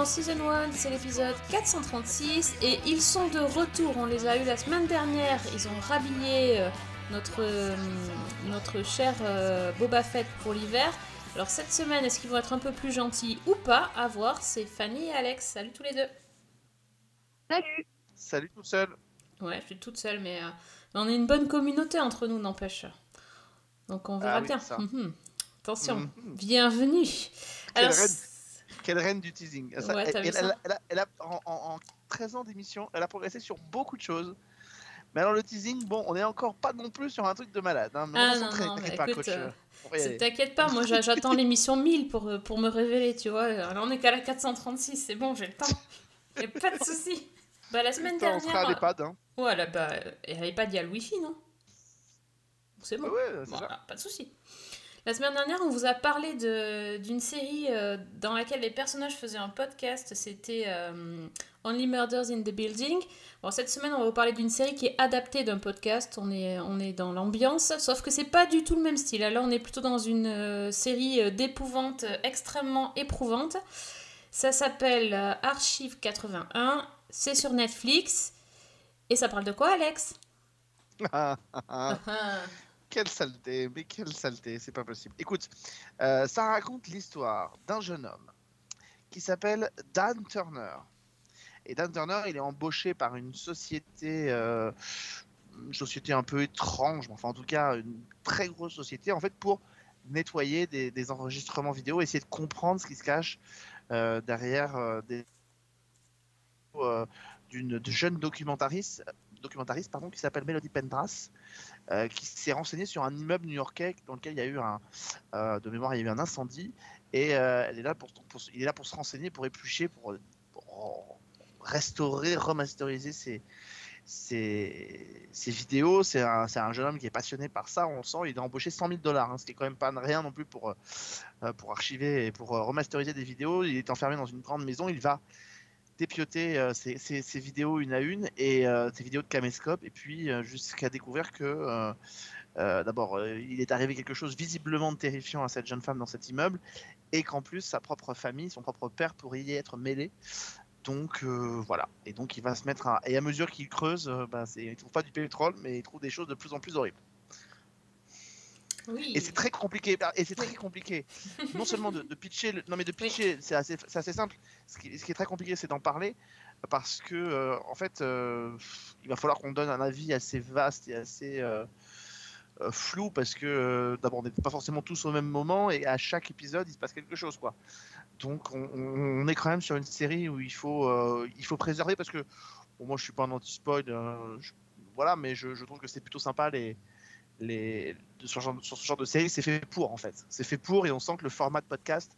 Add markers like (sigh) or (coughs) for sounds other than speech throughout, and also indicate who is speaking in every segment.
Speaker 1: dans Season 1, c'est l'épisode 436 et ils sont de retour, on les a eu la semaine dernière, ils ont rhabillé euh, notre, euh, notre cher euh, Boba Fett pour l'hiver. Alors cette semaine, est-ce qu'ils vont être un peu plus gentils ou pas? À voir, c'est Fanny et Alex, salut tous les deux.
Speaker 2: Salut
Speaker 3: Salut tout seul.
Speaker 1: Ouais, je suis toute seule, mais euh, on est une bonne communauté entre nous, n'empêche. Donc on verra
Speaker 3: Ah oui,
Speaker 1: bien.
Speaker 3: ça.
Speaker 1: Mhm. Attention,
Speaker 3: Mhm.
Speaker 1: bienvenue.
Speaker 3: Quelle
Speaker 1: Alors,
Speaker 3: reine. Quelle reine du teasing. Ça,
Speaker 1: Ouais,
Speaker 3: elle, a- elle en, en- en 13 ans d'émission, elle a progressé sur beaucoup de choses. Mais alors le teasing, bon, on est encore pas non plus sur un truc de malade. Hein, mais on
Speaker 1: Ah
Speaker 3: va
Speaker 1: non, non, mais
Speaker 3: pas,
Speaker 1: écoute,
Speaker 3: coach.
Speaker 1: euh,
Speaker 3: euh, on.
Speaker 1: T'inquiète pas, moi j'a- j'attends l'émission 1000 pour, euh, pour me révéler, tu vois. Alors on est qu'à la 436, c'est bon, j'ai le temps. Y'a pas de souci. Bah la semaine
Speaker 3: Putain, on sera à
Speaker 1: dernière.
Speaker 3: l'EHPAD. Hein.
Speaker 1: Ouais, là, bah, euh, et à l'EHPAD, il y a le wifi, non? C'est bon.
Speaker 3: Ouais.
Speaker 1: Voilà, pas de souci. La semaine dernière, on vous a parlé d'une série euh, dans laquelle les personnages faisaient un podcast. C'était euh, Only Murders in the Building. Bon, cette semaine, on va vous parler d'une série qui est adaptée d'un podcast. On est, on est dans l'ambiance, sauf que c'est pas du tout le même style. Là, on est plutôt dans une euh, série d'épouvante extrêmement éprouvante. Ça s'appelle Archive 81. C'est sur Netflix. Et ça parle de quoi, Alex? (laughs)
Speaker 3: Ah. Ah. Quelle saleté, mais quelle saleté, c'est pas possible. Écoute, euh, ça raconte l'histoire d'un jeune homme qui s'appelle Dan Turner. Et Dan Turner, il est embauché par une société, euh, une société un peu étrange, enfin en tout cas une très grosse société, en fait pour nettoyer des, enregistrements vidéo, essayer de comprendre ce qui se cache euh, derrière des d'une jeune documentariste, documentariste pardon, qui s'appelle Melody Pendras, euh, qui s'est renseigné sur un immeuble new-yorkais dans lequel il y a eu un, euh, de mémoire, il y a eu un incendie, et euh, elle est là pour, il est là pour se renseigner, pour éplucher, pour, restaurer, remasteriser ses, ses, vidéos. C'est un, un jeune homme qui est passionné par ça, on le sent. Il a embauché 100 000 dollars, ce qui est quand même pas rien non plus pour, pour archiver et pour remasteriser des vidéos. Il est enfermé dans une grande maison, il va dépioter euh, ses- ses vidéos une à une et euh, ses vidéos de caméscope et puis euh, jusqu'à découvrir que d'abord il est arrivé quelque chose visiblement terrifiant à cette jeune femme dans cet immeuble et qu'en plus sa propre famille, son propre père pourrait y être mêlé. Donc voilà, et donc il va se mettre à... Et à mesure qu'il creuse, bah, il trouve pas du pétrole, mais il trouve des choses de plus en plus horribles.
Speaker 1: Oui.
Speaker 3: Et c'est très compliqué. Et c'est très compliqué. (laughs) Non seulement de, de pitcher, le- non mais de pitcher, c'est assez, simple. Ce qui, ce qui est très compliqué, c'est d'en parler parce que euh, en fait, euh, il va falloir qu'on donne un avis assez vaste et assez euh, flou parce que d'abord on n'est pas forcément tous au même moment et à chaque épisode il se passe quelque chose quoi. Donc on, est quand même sur une série où il faut, il faut préserver parce que bon, moi je suis pas un anti-spoil, voilà, mais je, je trouve que c'est plutôt sympa les sur, ce genre, de série, c'est fait pour en fait. C'est fait pour et on sent que le format de podcast,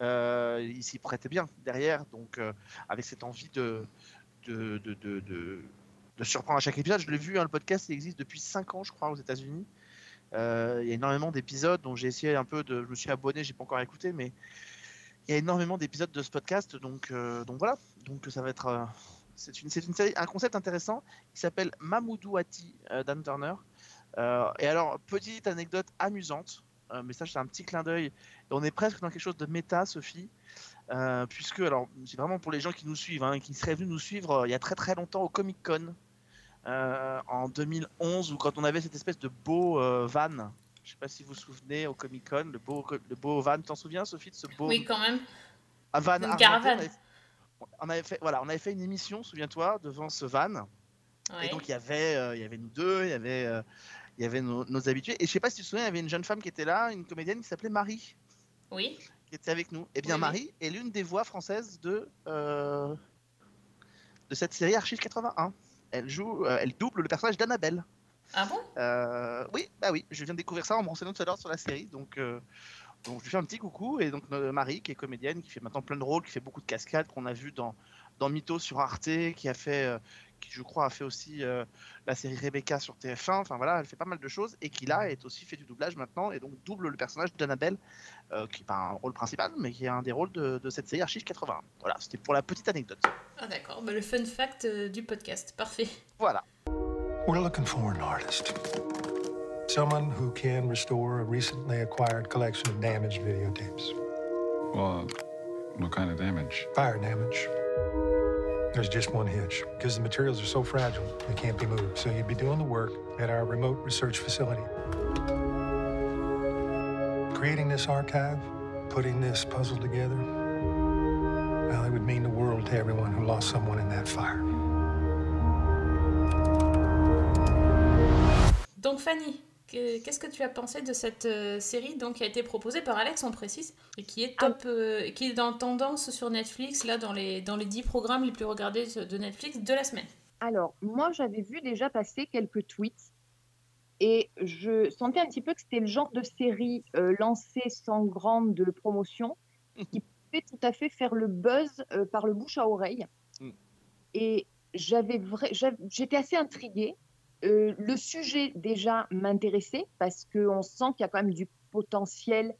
Speaker 3: euh, il s'y prêtait bien derrière. Donc euh, avec cette envie de de, de, de, de- surprendre à chaque épisode. Je l'ai vu, hein, le podcast il existe depuis 5 ans, je crois, aux États-Unis. Euh, Il y a énormément d'épisodes dont j'ai essayé un peu de. Je me suis abonné, j'ai pas encore écouté, mais il y a énormément d'épisodes de ce podcast. Donc, donc voilà. Donc ça va être. c'est une, une série, un concept intéressant qui s'appelle Mamoudou Hati euh, Dan Turner. Euh, et alors, petite anecdote amusante, euh, mais ça, c'est un petit clin d'œil. On est presque dans quelque chose de méta, Sophie, euh, puisque, alors, c'est vraiment pour les gens qui nous suivent, hein, qui seraient venus nous suivre euh, il y a très très longtemps au Comic Con, euh, en 2011, où quand on avait cette espèce de beau van. Je sais pas si vous vous souvenez au Comic Con, le beau, le beau van. T'en souviens, Sophie, de ce beau
Speaker 1: Oui, quand même.
Speaker 3: un van
Speaker 1: Une caravane.
Speaker 3: on avait- On avait fait, voilà, on avait fait une émission, souviens-toi, devant ce van.
Speaker 1: Ouais.
Speaker 3: Et donc il y avait, il y avait nous deux, il y avait, il y avait nos, nos habitués. Et je sais pas si tu te souviens, il y avait une jeune femme qui était là, une comédienne qui s'appelait Marie,
Speaker 1: Oui.
Speaker 3: qui était avec nous. Et bien
Speaker 1: Oui, oui.
Speaker 3: Marie est l'une des voix françaises de euh, de cette série Archive 81. Elle joue, euh, elle double le personnage d'Annabelle.
Speaker 1: Ah bon?
Speaker 3: Euh, oui, bah oui, je viens de découvrir ça en me renseignant tout à l'heure sur la série, donc. donc je lui fais un petit coucou et donc Marie qui est comédienne qui fait maintenant plein de rôles qui fait beaucoup de cascades qu'on a vu dans dans Mythos sur Arte qui a fait euh, qui je crois a fait aussi euh, la série Rebecca sur TF1. Enfin voilà, elle fait pas mal de choses et qui là est aussi fait du doublage maintenant et donc double le personnage d'Annabelle, euh, qui n'est pas un rôle principal, mais qui est un des rôles de, de cette série Archive 81. Voilà, c'était pour la petite anecdote.
Speaker 1: Ah d'accord, bah, le fun fact euh, du podcast, parfait.
Speaker 3: Voilà.
Speaker 4: We're looking for an artist. Someone who can restore a recently acquired collection of damaged videotapes.
Speaker 5: Well, what kind of damage?
Speaker 4: Fire damage. There's just one hitch. Because the materials are so fragile, they can't be moved. So you'd be doing the work at our remote research facility. Creating this archive, putting this puzzle together, well, it would mean the world to everyone who lost someone in that fire.
Speaker 1: Donc Fanny, qu'est-ce que tu as pensé de cette euh, série donc, qui a été proposée par Alex, on précise, et qui est top, euh, qui est dans tendance sur Netflix, là, dans les, dans les 10 programmes les plus regardés de Netflix de la semaine?
Speaker 2: Alors, moi, j'avais vu déjà passer quelques tweets et je sentais un petit peu que c'était le genre de série euh, lancée sans grande promotion (laughs) qui pouvait tout à fait faire le buzz euh, par le bouche à oreille.
Speaker 3: Mm.
Speaker 2: Et j'avais j'étais assez intriguée. Euh, le sujet déjà m'intéressait parce qu'on sent qu'il y a quand même du potentiel.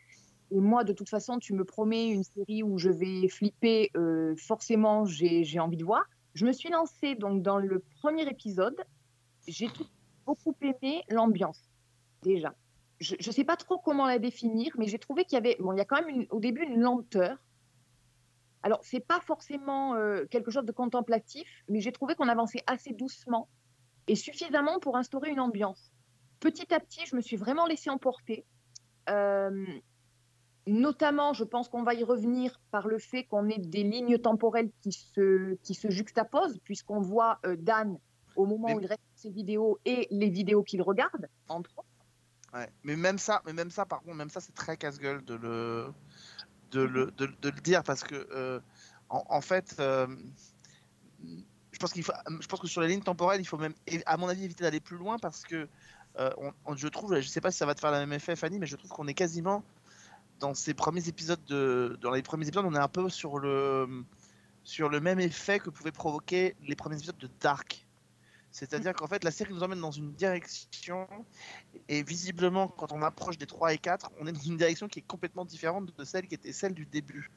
Speaker 2: Et moi, de toute façon, tu me promets une série où je vais flipper, euh, forcément, j'ai envie de voir. Je me suis lancée donc dans le premier épisode. J'ai beaucoup aimé l'ambiance, déjà. Je ne sais pas trop comment la définir, mais j'ai trouvé qu'il y avait, bon, il y a quand même au début une lenteur. Alors, c'est pas forcément euh, quelque chose de contemplatif, mais j'ai trouvé qu'on avançait assez doucement et suffisamment pour instaurer une ambiance. Petit à petit, je me suis vraiment laissée emporter. Euh, notamment, je pense qu'on va y revenir par le fait qu'on ait des lignes temporelles qui se, qui se juxtaposent, puisqu'on voit euh, Dan au moment
Speaker 3: Mais-
Speaker 2: où il reste ses vidéos et les vidéos qu'il regarde, entre autres.
Speaker 3: Ouais. Mais même ça, mais même ça, par contre, même ça, c'est très casse-gueule de le, de le, de, de le dire parce que, euh, en, en fait, pense qu'il faut, je pense que sur les lignes temporelles, il faut même, à mon avis, éviter d'aller plus loin parce que, euh, on, on- je trouve, je sais pas si ça va te faire le même effet, Fanny, mais je trouve qu'on est quasiment dans ces premiers épisodes de, dans les premiers épisodes, on est un peu sur le, sur le même effet que pouvaient provoquer les premiers épisodes de Dark. C'est-à-dire qu'en fait, la série nous emmène dans une direction et visiblement, quand on approche des 3 et 4, on est dans une direction qui est complètement différente de celle qui était celle du début.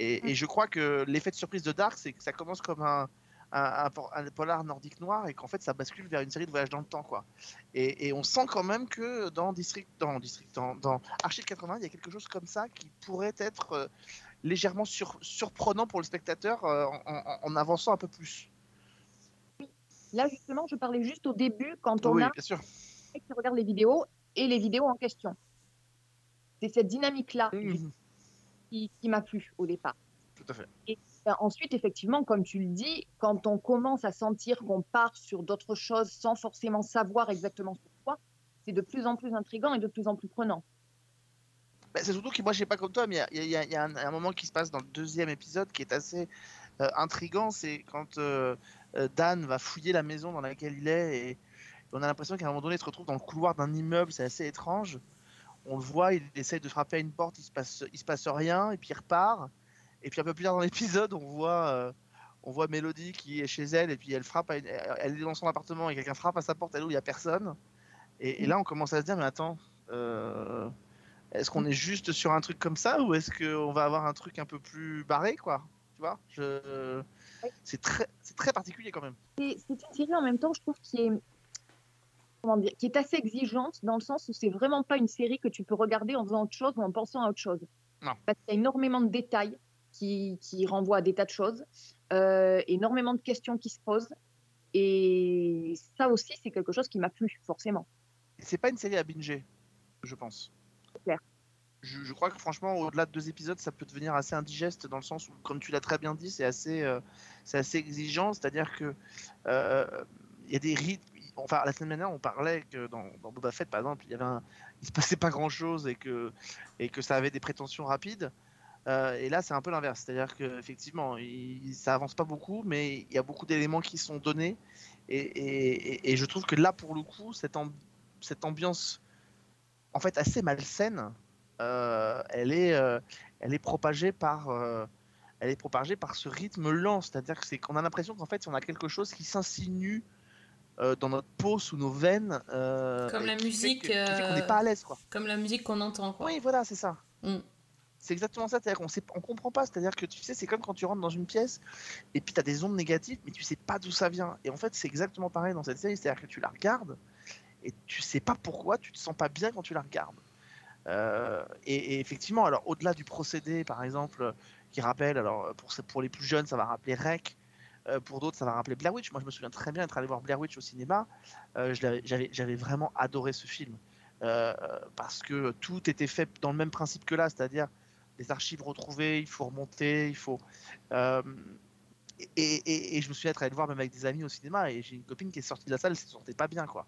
Speaker 3: Et, et je crois que l'effet de surprise de Dark, c'est que ça commence comme un, un, un por- un polar nordique noir et qu'en fait, ça bascule vers une série de voyages dans le temps. Quoi. Et, et on sent quand même que dans District, dans, District, dans, dans Archive 80, il y a quelque chose comme ça qui pourrait être euh, légèrement sur- surprenant pour le spectateur euh, en, avançant un peu plus.
Speaker 2: Là, justement, je parlais juste au début, quand on
Speaker 3: oui,
Speaker 2: a
Speaker 3: bien sûr.
Speaker 2: qui regarde les vidéos et les vidéos en question. C'est cette dynamique-là
Speaker 3: Mhm,
Speaker 2: qui, qui m'a plu au départ.
Speaker 3: Tout à fait.
Speaker 2: Ensuite, effectivement, comme tu le dis, quand on commence à sentir qu'on part sur d'autres choses sans forcément savoir exactement sur quoi, c'est de plus en plus intriguant et de plus en plus prenant.
Speaker 3: Bah, c'est surtout que moi, je sais pas comme toi, mais il y a, un, moment qui se passe dans le deuxième épisode qui est assez euh, intrigant. C'est quand euh, euh, Dan va fouiller la maison dans laquelle il est et on a l'impression qu'à un moment donné, il se retrouve dans le couloir d'un immeuble. C'est assez étrange. On le voit, il essaye de frapper à une porte, il se se passe rien et puis il repart. Et puis un peu plus tard dans l'épisode, on voit. euh, on voit Mélodie qui est chez elle et puis elle frappe, une- elle est dans son appartement et quelqu'un frappe à sa porte, elle où? Il n'y a personne. Et, et là, on commence à se dire, mais attends, euh, est-ce qu'on est juste sur un truc comme ça ou est-ce qu'on va avoir un truc un peu plus barré, quoi? Tu vois? Je... C'est très, très particulier quand même.
Speaker 2: C'est c'est une série en même temps, je trouve, qui est, comment dire, qui est assez exigeante dans le sens où c'est vraiment pas une série que tu peux regarder en faisant autre chose ou en pensant à autre chose.
Speaker 3: Non.
Speaker 2: Parce qu'il y a énormément de détails qui, qui renvoient à des tas de choses, euh, énormément de questions qui se posent. Et ça aussi, c'est quelque chose qui m'a plu, forcément.
Speaker 3: C'est pas une série à binger, je pense.
Speaker 2: clair.
Speaker 3: Je, je crois que franchement, au-delà de deux épisodes, ça peut devenir assez indigeste dans le sens où, comme tu l'as très bien dit, c'est assez, euh, c'est assez exigeant. C'est-à-dire que euh, il y a des rythmes. Enfin, la semaine dernière, on parlait que dans, dans Boba Fett, par exemple, il y avait un, il se passait pas grand-chose et que et que ça avait des prétentions rapides. Euh, et là, c'est un peu l'inverse. C'est-à-dire qu'effectivement, ça avance pas beaucoup, mais il y a beaucoup d'éléments qui sont donnés. Et, et- et- et je trouve que là, pour le coup, cette, amb- cette ambiance, en fait, assez malsaine, euh, elle, est, euh, elle est propagée par, elle est propagée par ce rythme lent. C'est-à-dire qu'on a l'impression qu'en fait, on a quelque chose qui s'insinue dans notre peau, sous nos veines.
Speaker 1: Comme la musique,
Speaker 3: qu'on n'est pas à l'aise, quoi.
Speaker 1: Comme la musique qu'on entend, quoi.
Speaker 3: Oui, voilà, c'est ça.
Speaker 1: Mm.
Speaker 3: C'est exactement ça, c'est-à-dire qu'on sait, on comprend pas, c'est-à-dire que tu sais, c'est comme quand tu rentres dans une pièce et puis tu as des ondes négatives, mais tu sais pas d'où ça vient. Et en fait, c'est exactement pareil dans cette série, c'est-à-dire que tu la regardes et tu sais pas pourquoi, tu te sens pas bien quand tu la regardes. Euh, et, effectivement, alors au-delà du procédé, par exemple, qui rappelle, alors pour, pour les plus jeunes, ça va rappeler Rec, euh, pour d'autres, ça va rappeler Blair Witch. Moi, je me souviens très bien être allé voir Blair Witch au cinéma. Euh, j'avais vraiment adoré ce film. Euh, parce que tout était fait dans le même principe que là, c'est-à-dire les archives retrouvées, il faut remonter, il faut. euh, et, et- et je me souviens être allé le voir même avec des amis au cinéma et j'ai une copine qui est sortie de la salle, elle se sentait pas bien quoi.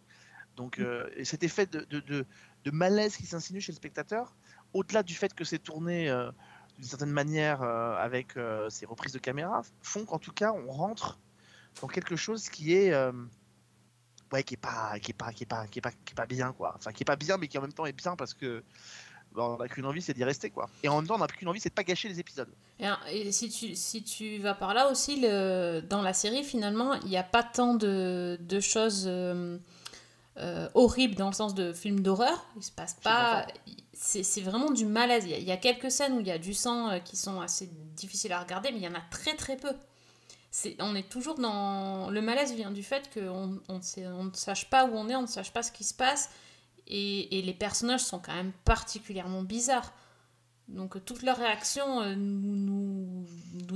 Speaker 3: Donc euh, et cet effet de, de, de- de malaise qui s'insinue chez le spectateur, au-delà du fait que c'est tourné euh, d'une certaine manière euh, avec euh, ces reprises de caméra, font qu'en tout cas on rentre dans quelque chose qui est euh, ouais qui est pas qui est pas qui est pas qui est pas qui est pas bien quoi. Enfin qui est pas bien mais qui en même temps est bien parce que bon, on n'a qu'une envie c'est d'y rester quoi. Et en même temps on n'a qu'une envie c'est de pas gâcher les épisodes.
Speaker 1: Et, et si, tu, si tu vas par là aussi, le, dans la série, finalement, il n'y a pas tant de, de choses euh, euh, horribles dans le sens de film d'horreur. Il se passe pas. C'est vraiment du malaise. Il y, a, il y a quelques scènes où il y a du sang euh, qui sont assez difficiles à regarder, mais il y en a très très peu. On est toujours dans. Le malaise vient du fait qu'on on, sait- on ne sache pas où on est, on ne sache pas ce qui se passe. Et, et les personnages sont quand même particulièrement bizarres. Donc euh, toutes leurs réactions euh, nous,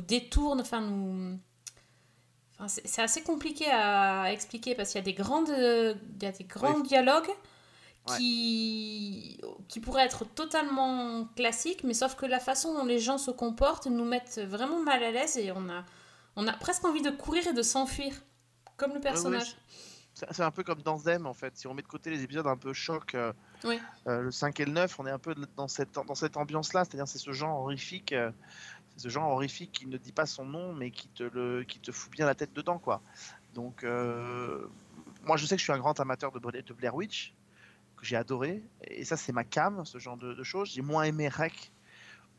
Speaker 1: détournent, enfin nous... Enfin, c'est assez compliqué à expliquer parce qu'il y a des grandes, il y a des grands
Speaker 3: Oui.
Speaker 1: dialogues qui, qui pourraient être totalement classiques, mais sauf que la façon dont les gens se comportent nous mettent vraiment mal à l'aise et on a, on a presque envie de courir et de s'enfuir, comme le personnage.
Speaker 3: C'est un peu comme dans Them en fait. Si on met de côté les épisodes un peu choc, euh,
Speaker 1: Oui.
Speaker 3: euh, le 5 et le 9, on est un peu dans cette, dans cette ambiance-là. C'est-à-dire c'est ce genre horrifique, euh, ce genre horrifique qui ne dit pas son nom, mais qui te, le, qui te fout bien la tête dedans. quoi. Donc, moi je sais que je suis un grand amateur de, Bla- de Blair Witch, que j'ai adoré. Et ça c'est ma cam, ce genre de, de choses. J'ai moins aimé Rec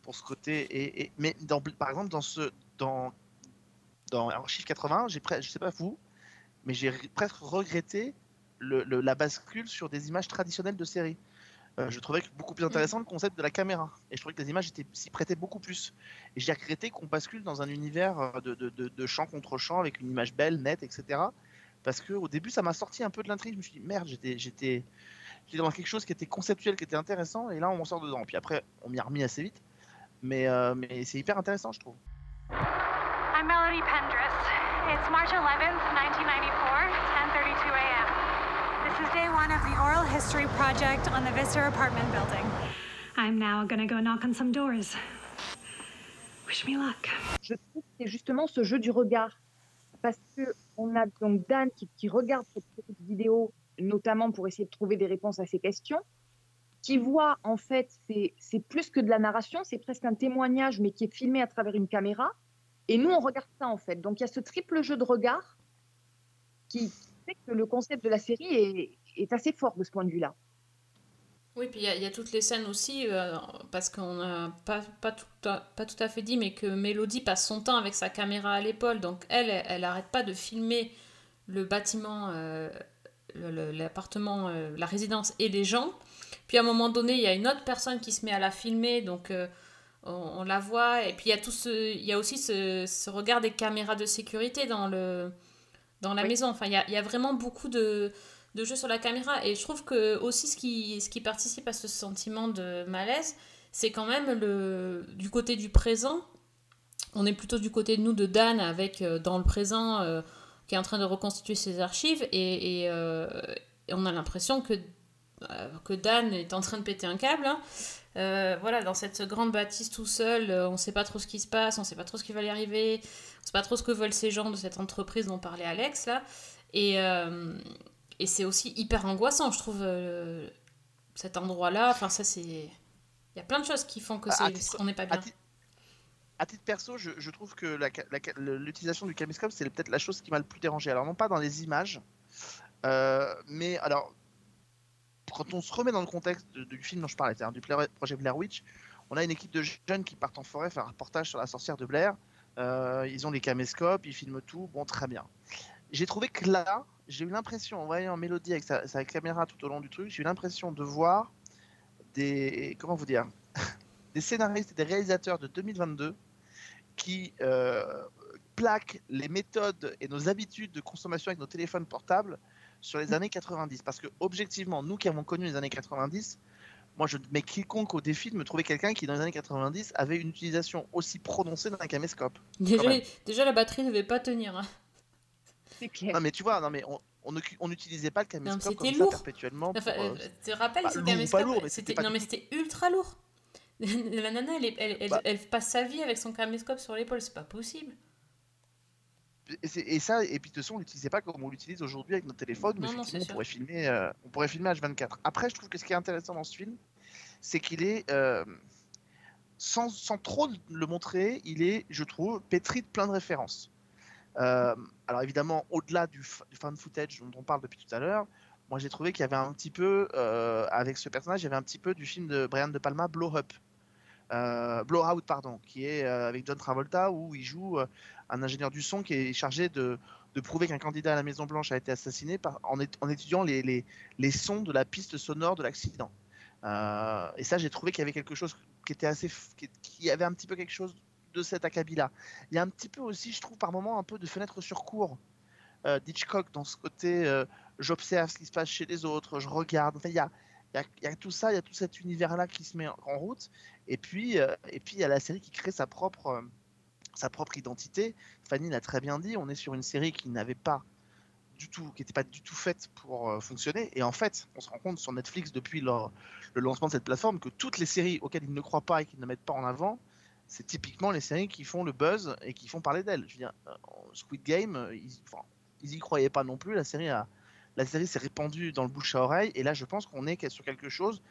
Speaker 3: pour ce côté. Et, et- mais dans, par exemple, dans ce... Dans, dans Archive 80, j'ai je sais pas vous, mais j'ai re- presque regretté le- le- la bascule sur des images traditionnelles de séries. Euh, je trouvais que beaucoup plus intéressant le concept de la caméra. Et je trouvais que les images étaient- s'y prêtaient beaucoup plus. Et j'ai regretté qu'on bascule dans un univers euh, de, de, de- de champ contre champ avec une image belle, nette, etc. Parce que au début, ça m'a sorti un peu de l'intrigue. Je me suis dit, merde, j'étais, j'étais, j'étais dans quelque chose qui était conceptuel, qui était intéressant. Et là, on m'en sort dedans. Puis après, on m'y a remis assez vite. Mais, euh, mais c'est hyper intéressant, je trouve.
Speaker 6: I'm Melody Pendris. It's March 11th, 1994, 10:32 a.m. This is day one of the oral history project on the Vista apartment building. I'm now gonna go knock on some doors. Wish me luck.
Speaker 2: je trouve que c'est justement ce jeu du regard. Parce que on a donc Dan qui, qui regarde cette vidéo, notamment pour essayer de trouver des réponses à ces questions, qui voit en fait, c'est plus que de la narration, c'est presque un témoignage, mais qui est filmé à travers une caméra. Et nous, on regarde ça en fait. Donc il y a ce triple jeu de regard qui fait que le concept de la série est, assez fort de ce point de vue-là.
Speaker 1: Oui, puis il y, a- toutes les scènes aussi, euh, parce qu'on n'a pas, tout à, fait dit, mais que Mélodie passe son temps avec sa caméra à l'épaule. Donc elle, elle, elle arrête pas de filmer le bâtiment, euh, l'appartement, euh, la résidence et les gens. Puis à un moment donné, il y a une autre personne qui se met à la filmer, donc on, on la voit. Et puis il y a, tout ce, il y a aussi ce, ce regard des caméras de sécurité dans, le, dans la
Speaker 2: Oui.
Speaker 1: maison. Enfin, il y a, il y a vraiment beaucoup de de jeu sur la caméra. Et je trouve que aussi ce qui, ce qui participe à ce sentiment de malaise, c'est quand même le, du côté du présent. On est plutôt du côté de nous, de Dan, avec euh, dans le présent, euh, qui est en train de reconstituer ses archives. Et, et, euh, et on a l'impression que, que Dan est en train de péter un câble. hein. Euh, voilà, dans cette grande bâtisse tout seul, euh, on ne sait pas trop ce qui se passe, on ne sait pas trop ce qui va y arriver, on ne sait pas trop ce que veulent ces gens de cette entreprise dont parlait Alex là. Et, euh, et c'est aussi hyper angoissant, je trouve, euh, cet endroit-là. Enfin, ça, c'est. Il y a plein de choses qui font que c'est-
Speaker 3: titre-
Speaker 1: on n'est pas
Speaker 3: À,
Speaker 1: bien.
Speaker 3: à titre perso, je, je trouve que l'utilisation du caméscope, c'est peut-être la chose qui m'a le plus dérangé. Alors, non pas dans les images, euh, mais alors, quand on se remet dans le contexte du film dont je parlais, c'est-à-dire du Blair- projet Blair Witch, On a une équipe de jeunes qui partent en forêt faire un reportage sur la sorcière de Blair. Euh, ils ont les caméscopes, ils filment tout. Bon, très bien. J'ai trouvé que là, j'ai eu l'impression, en voyant Mélodie avec sa, sa caméra tout au long du truc, j'ai eu l'impression de voir des. Comment vous dire (laughs) Des scénaristes et des réalisateurs de 2022 qui euh, plaquent les méthodes et nos habitudes de consommation avec nos téléphones portables sur les années 90. Parce que, objectivement, nous qui avons connu les années 90, moi, je mets quiconque au défi de me trouver quelqu'un qui, dans les années 90, avait une utilisation aussi prononcée d'un caméscope.
Speaker 1: Déjà, déjà, la batterie ne devait pas tenir. hein.
Speaker 2: C'est clair.
Speaker 3: Non, mais tu vois, non, mais on n'utilisait pas le caméscope
Speaker 1: c'était
Speaker 3: comme ça
Speaker 1: lourd.
Speaker 3: perpétuellement. pour,
Speaker 1: Enfin,
Speaker 3: euh,
Speaker 1: euh, tu te rappelles
Speaker 3: bah,
Speaker 1: ce
Speaker 3: lourd ou pas
Speaker 1: caméscope
Speaker 3: lourd, mais c'était
Speaker 1: C'était
Speaker 3: pas
Speaker 1: non
Speaker 3: du
Speaker 1: mais c'était ultra lourd. (laughs) La nana, elle, est- elle, elle-
Speaker 3: Bah.
Speaker 1: elle passe sa vie avec son caméscope sur l'épaule, c'est pas possible.
Speaker 3: Et, ça, et puis de toute façon, on l'utilisait pas comme on l'utilise aujourd'hui avec notre téléphone, où
Speaker 1: Non, non,
Speaker 3: effectivement,
Speaker 1: c'est
Speaker 3: on pourrait filmer, euh, on pourrait filmer H24. Après, je trouve que ce qui est intéressant dans ce film, c'est qu'il est, euh, sans, sans trop le montrer, il est, je trouve, pétri de plein de références. Euh, alors évidemment, au-delà du, du fan footage dont on parle depuis tout à l'heure, moi j'ai trouvé qu'il y avait un petit peu, euh, avec ce personnage, il y avait un petit peu du film de Brian De Palma, Blow Up. Euh, Blowout, pardon, qui est euh, avec John Travolta, où il joue euh, un ingénieur du son qui est chargé de, prouver qu'un candidat à la Maison Blanche a été assassiné en, étudiant les, sons de la piste sonore de l'accident. Et ça, j'ai trouvé qu'il y avait quelque chose qui était assez, qui, avait un petit peu quelque chose de cet acabit-là. Il y a un petit peu aussi, je trouve, par moment, un peu de fenêtre sur cours d'Hitchcock dans ce côté, j'observe ce qui se passe chez les autres, je regarde. Il y a, tout ça, il y a tout cet univers-là qui se met en route. Et puis, euh, et puis, il y a la série qui crée sa propre, euh, sa propre identité. Fanny l'a très bien dit, on est sur une série qui n'avait pas du tout, qui n'était pas du tout faite pour euh, fonctionner. Et en fait, on se rend compte sur Netflix depuis le lancement de cette plateforme que toutes les séries auxquelles ils ne croient pas et qu'ils ne mettent pas en avant, c'est typiquement les séries qui font le buzz et qui font parler d'elles. Je veux dire, Squid Game, ils, enfin, ils y croyaient pas non plus. La série a, la série s'est répandue dans le bouche à oreille. Et là, je pense qu'on est sur quelque chose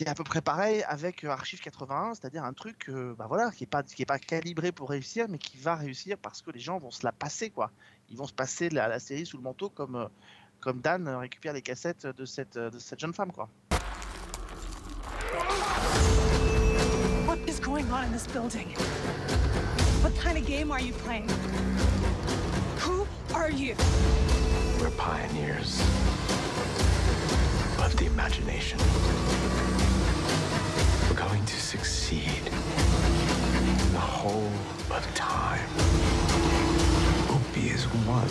Speaker 3: qui est à peu près pareil avec euh, Archive 81, c'est-à-dire un truc, euh, bah voilà, qui est pas qui est pas calibré pour réussir, mais qui va réussir parce que les gens vont se la passer quoi. Ils vont se passer la, la série sous le manteau comme euh, comme Dan récupère les cassettes de cette de cette jeune femme quoi.
Speaker 7: What is going on in this building? What kind of game are you playing? Who are you?
Speaker 8: We're pioneers of the imagination. We're going to succeed in the whole of time. Opie is one.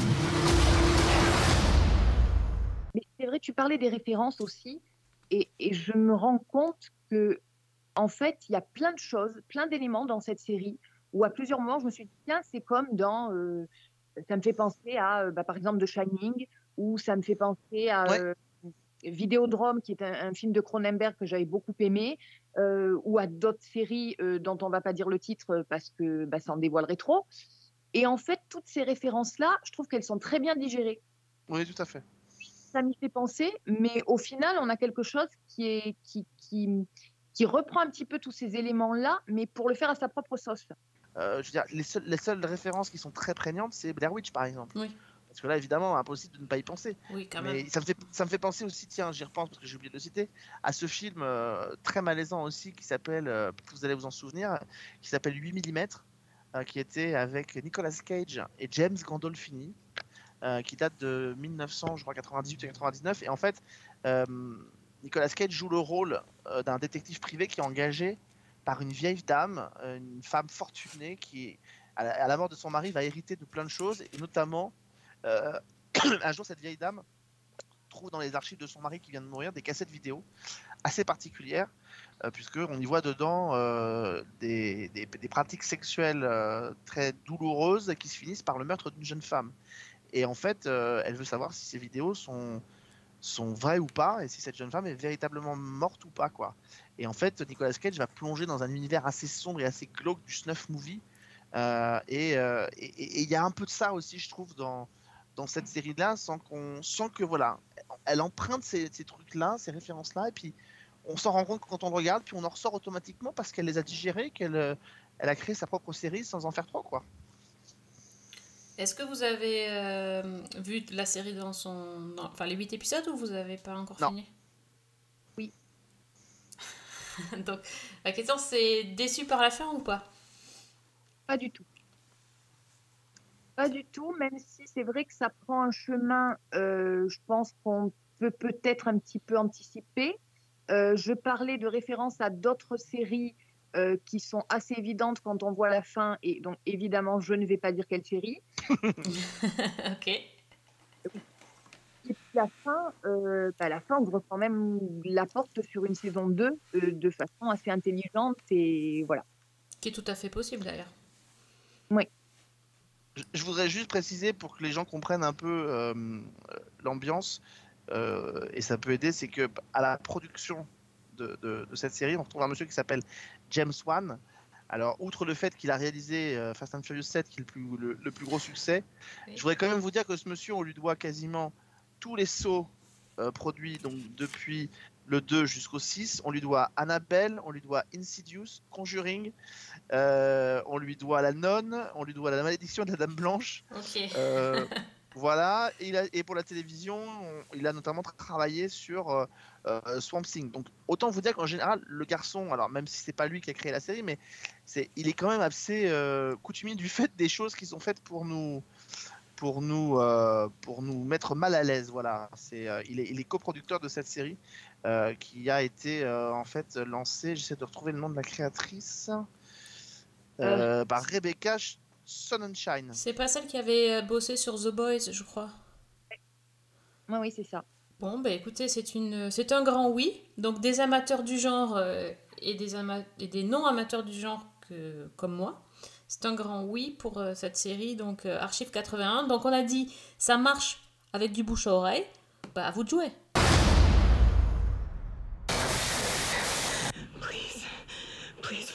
Speaker 2: Mais c'est vrai, tu parlais des références aussi, et, et je me rends compte que, en fait, il y a plein de choses, plein d'éléments dans cette série où à plusieurs moments, je me suis dit, tiens, c'est comme dans. euh, ça me fait penser à, euh, bah, par exemple, The Shining, ou ça me fait penser à.
Speaker 3: Ouais.
Speaker 2: euh, Vidéodrome, qui est un, un film de Cronenberg que j'avais beaucoup aimé, euh, ou à d'autres séries euh, dont on va pas dire le titre parce que bah, ça en dévoilerait trop. Et en fait, toutes ces références-là, je trouve qu'elles sont très bien digérées
Speaker 3: Oui, tout à fait.
Speaker 2: ça m'y fait penser, mais au final, on a quelque chose qui, est, qui, qui, qui reprend un petit peu tous ces éléments-là, mais pour le faire à sa propre sauce.
Speaker 3: Euh, je veux dire, les, seules, les seules références qui sont très prégnantes, c'est Blair Witch par exemple.
Speaker 1: Oui.
Speaker 3: Parce que là, évidemment, impossible de ne pas y penser.
Speaker 1: Oui, quand même.
Speaker 3: Mais ça me, fait, ça me fait penser aussi, tiens, j'y repense parce que j'ai oublié de le citer, à ce film euh, très malaisant aussi qui s'appelle, euh, vous allez vous en souvenir, qui s'appelle 8 mm, euh, qui était avec Nicolas Cage et James Gandolfini, qui date de 1900, je crois, 98 et 99. Et en fait, Nicolas Cage joue le rôle d'un détective privé qui est engagé par une vieille dame, une femme fortunée qui, à la, mort de son mari, va hériter de plein de choses, et notamment, (clears throat) un jour, cette vieille dame trouve dans les archives de son mari qui vient de mourir des cassettes vidéo assez particulières, euh, puisqu'on y voit dedans euh, des, pratiques sexuelles euh, très douloureuses qui se finissent par le meurtre d'une jeune femme. Et en fait, euh, elle veut savoir si ces vidéos sont, vraies ou pas, et si cette jeune femme est véritablement morte ou pas. Et en fait, Nicolas Cage va plonger dans un univers assez sombre et assez glauque du snuff movie. Euh, euh, et il y a un peu de ça aussi, je trouve, dans, dans cette série-là, sans qu'on sent que voilà, elle emprunte ces, ces trucs-là, ces références-là, et puis on s'en rend compte quand on le regarde, puis on en ressort automatiquement parce qu'elle les a digérées, qu'elle euh, elle a créé sa propre série sans en faire trop, quoi.
Speaker 1: Est-ce que vous avez euh, vu la série dans son. dans- enfin, les 8 épisodes ou vous avez pas encore
Speaker 3: Non.
Speaker 1: fini?
Speaker 2: Oui. (laughs)
Speaker 1: Donc, la question c'est déçu par la fin ou pas?
Speaker 2: Pas du tout. Pas du tout, même si c'est vrai que ça prend un chemin, euh, je pense qu'on peut peut-être un petit peu anticiper. Euh, je parlais de référence à d'autres séries euh, qui sont assez évidentes quand on voit la fin, et donc évidemment, je ne vais pas dire quelle série. (laughs)
Speaker 1: Ok.
Speaker 2: Et puis la fin, euh, bah, la fin ouvre quand même la porte sur une saison 2 euh, de façon assez intelligente, et voilà.
Speaker 1: Qui est tout à fait possible d'ailleurs.
Speaker 3: Je, je voudrais juste préciser pour que les gens comprennent un peu euh, l'ambiance, euh, et ça peut aider, c'est que à la production de, de- de cette série, on retrouve un monsieur qui s'appelle James Wan. Alors, outre le fait qu'il a réalisé euh, Fast and Furious 7, qui est le plus, le, le plus gros succès,
Speaker 1: Oui.
Speaker 3: je voudrais quand même vous dire que ce monsieur, on lui doit quasiment tous les sauts produits donc depuis le 2 jusqu'au 6. On lui doit Annabelle, on lui doit Insidious, Conjuring, euh, on lui doit La Nonne, on lui doit La Malédiction de la Dame Blanche. Euh, (laughs) voilà, et, il a- et pour la télévision, on- il a notamment tra- travaillé sur euh, Swamp Thing. Donc autant vous dire qu'en général, le garçon, alors même si c'est pas lui qui a créé la série, mais c'est, il est quand même assez coutumier du fait des choses qui sont faites pour nous, pour nous, euh, pour nous mettre mal à l'aise. Voilà, c'est, euh, il est, il est coproducteur de cette série euh, qui a été euh, en fait lancée. J'essaie de retrouver le nom de la créatrice. euh, par Rebecca Sonnenschein.
Speaker 1: C'est pas celle qui avait bossé sur The Boys, je crois.
Speaker 2: Oui, oui, c'est ça.
Speaker 1: Bon, bah écoutez, c'est une, c'est un grand oui. Donc des amateurs du genre euh, et des, ama- et des non-amateurs du genre que, comme moi. C'est un grand oui pour euh, cette série, donc euh, Archive 81. Donc on a dit, ça marche avec du bouche à oreille. Bah à vous de jouer.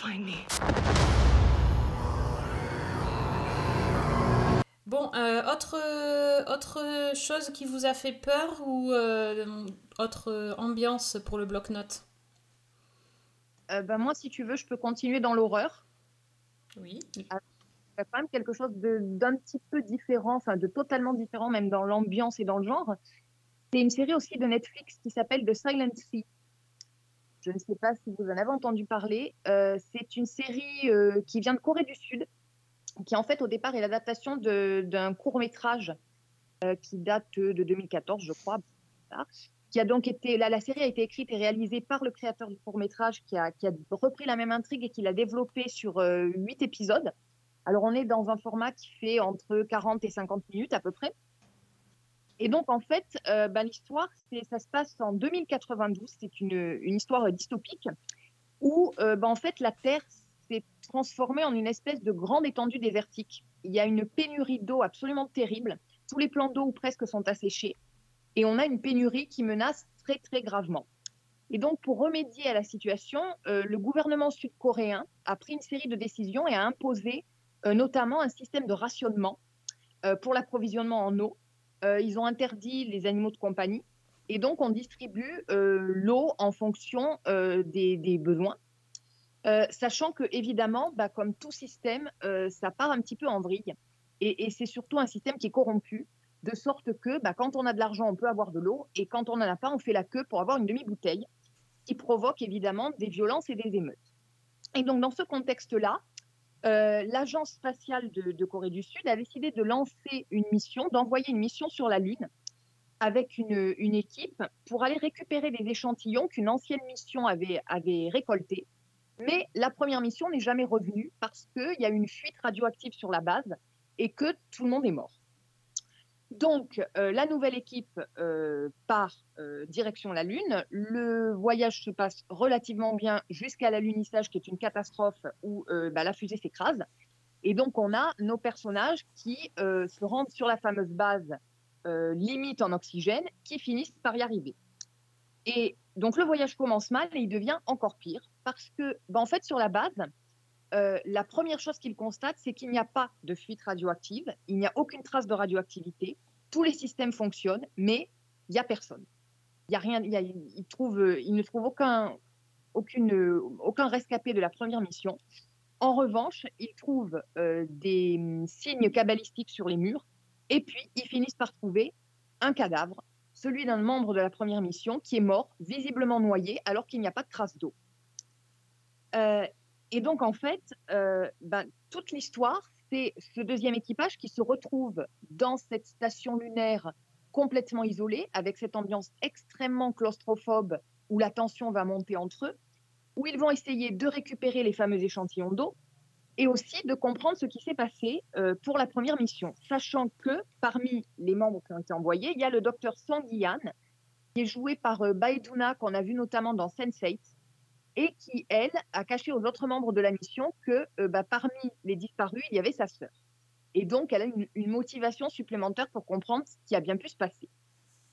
Speaker 7: Find me.
Speaker 1: Bon, euh, autre, euh, autre chose qui vous a fait peur ou euh, autre ambiance pour le bloc-notes?
Speaker 2: Euh, bah, moi, si tu veux, je peux continuer dans l'horreur.
Speaker 1: Oui.
Speaker 2: Il y a quand même quelque chose de- d'un petit peu différent, enfin de totalement différent, même dans l'ambiance et dans le genre. C'est une série aussi de Netflix qui s'appelle The Silent Sea. Je ne sais pas si vous en avez entendu parler. Euh, c'est une série euh, qui vient de Corée du Sud, qui en fait au départ est l'adaptation d'un court métrage euh, qui date de 2014, je crois. Voilà. Qui a donc été, là, la série a été écrite et réalisée par le créateur du court métrage qui a, qui a repris la même intrigue et qui l'a développée sur huit épisodes. Alors, on est dans un format qui fait entre 40 et 50 minutes à peu près. Et donc, en fait, euh, bah, l'histoire, ça se passe en 2092. C'est une, histoire dystopique où, euh, bah, en fait, la Terre s'est transformée en une espèce de grande étendue désertique. Il y a une pénurie d'eau absolument terrible. Tous les plans d'eau ou presque sont asséchés. Et on a une pénurie qui menace très, très gravement. Et donc, pour remédier à la situation, euh, le gouvernement sud-coréen a pris une série de décisions et a imposé euh, notamment un système de rationnement euh, pour l'approvisionnement en eau. Euh, ils ont interdit les animaux de compagnie et donc on distribue euh, l'eau en fonction euh, des, besoins. Sachant que évidemment, bah, comme tout système, ça part un petit peu en vrille et, et c'est surtout un système qui est corrompu, de sorte que bah, quand on a de l'argent, on peut avoir de l'eau et quand on n'en a pas, on fait la queue pour avoir une demi-bouteille, ce qui provoque évidemment des violences et des émeutes. Et donc dans ce contexte-là, euh, l'agence spatiale de, Corée du Sud a décidé de lancer une mission, d'envoyer une mission sur la Lune avec une, équipe pour aller récupérer des échantillons qu'une ancienne mission avait, avait récoltés. Mais la première mission n'est jamais revenue parce qu'il y a une fuite radioactive sur la base et que tout le monde est mort. Donc, euh, la nouvelle équipe euh, part euh, direction la Lune. Le voyage se passe relativement bien jusqu'à l'alunissage, qui est une catastrophe où bah, la fusée s'écrase. Et donc, on a nos personnages qui se rendent sur la fameuse base limite en oxygène, qui finissent par y arriver. Et donc, le voyage commence mal et il devient encore pire parce que, bah, en fait, sur la base, euh, la première chose qu'il constate, c'est qu'il n'y a pas de fuite radioactive, il n'y a aucune trace de radioactivité, tous les systèmes fonctionnent, mais il n'y a personne. Y a rien, il, y a- il trouve, euh, ne trouve aucun, aucune, euh, aucun rescapé de la première mission. En revanche, il trouve euh, des hum, signes cabalistiques sur les murs, et puis ils finissent par trouver un cadavre, celui d'un membre de la première mission qui est mort, visiblement noyé, alors qu'il n'y a pas de trace d'eau. Et donc, en fait, euh, ben, toute l'histoire, c'est ce deuxième équipage qui se retrouve dans cette station lunaire complètement isolée, avec cette ambiance extrêmement claustrophobe où la tension va monter entre eux, où ils vont essayer de récupérer les fameux échantillons d'eau et aussi de comprendre ce qui s'est passé euh, pour la première mission, sachant que parmi les membres qui ont été envoyés, il y a le docteur Sanguian, qui est joué par euh, Baeduna, qu'on a vu notamment dans Sense8, et qui, elle, a caché aux autres membres de la mission que euh, bah, parmi les disparus, il y avait sa sœur. Et donc, elle a une, motivation supplémentaire pour comprendre ce qui a bien pu se passer.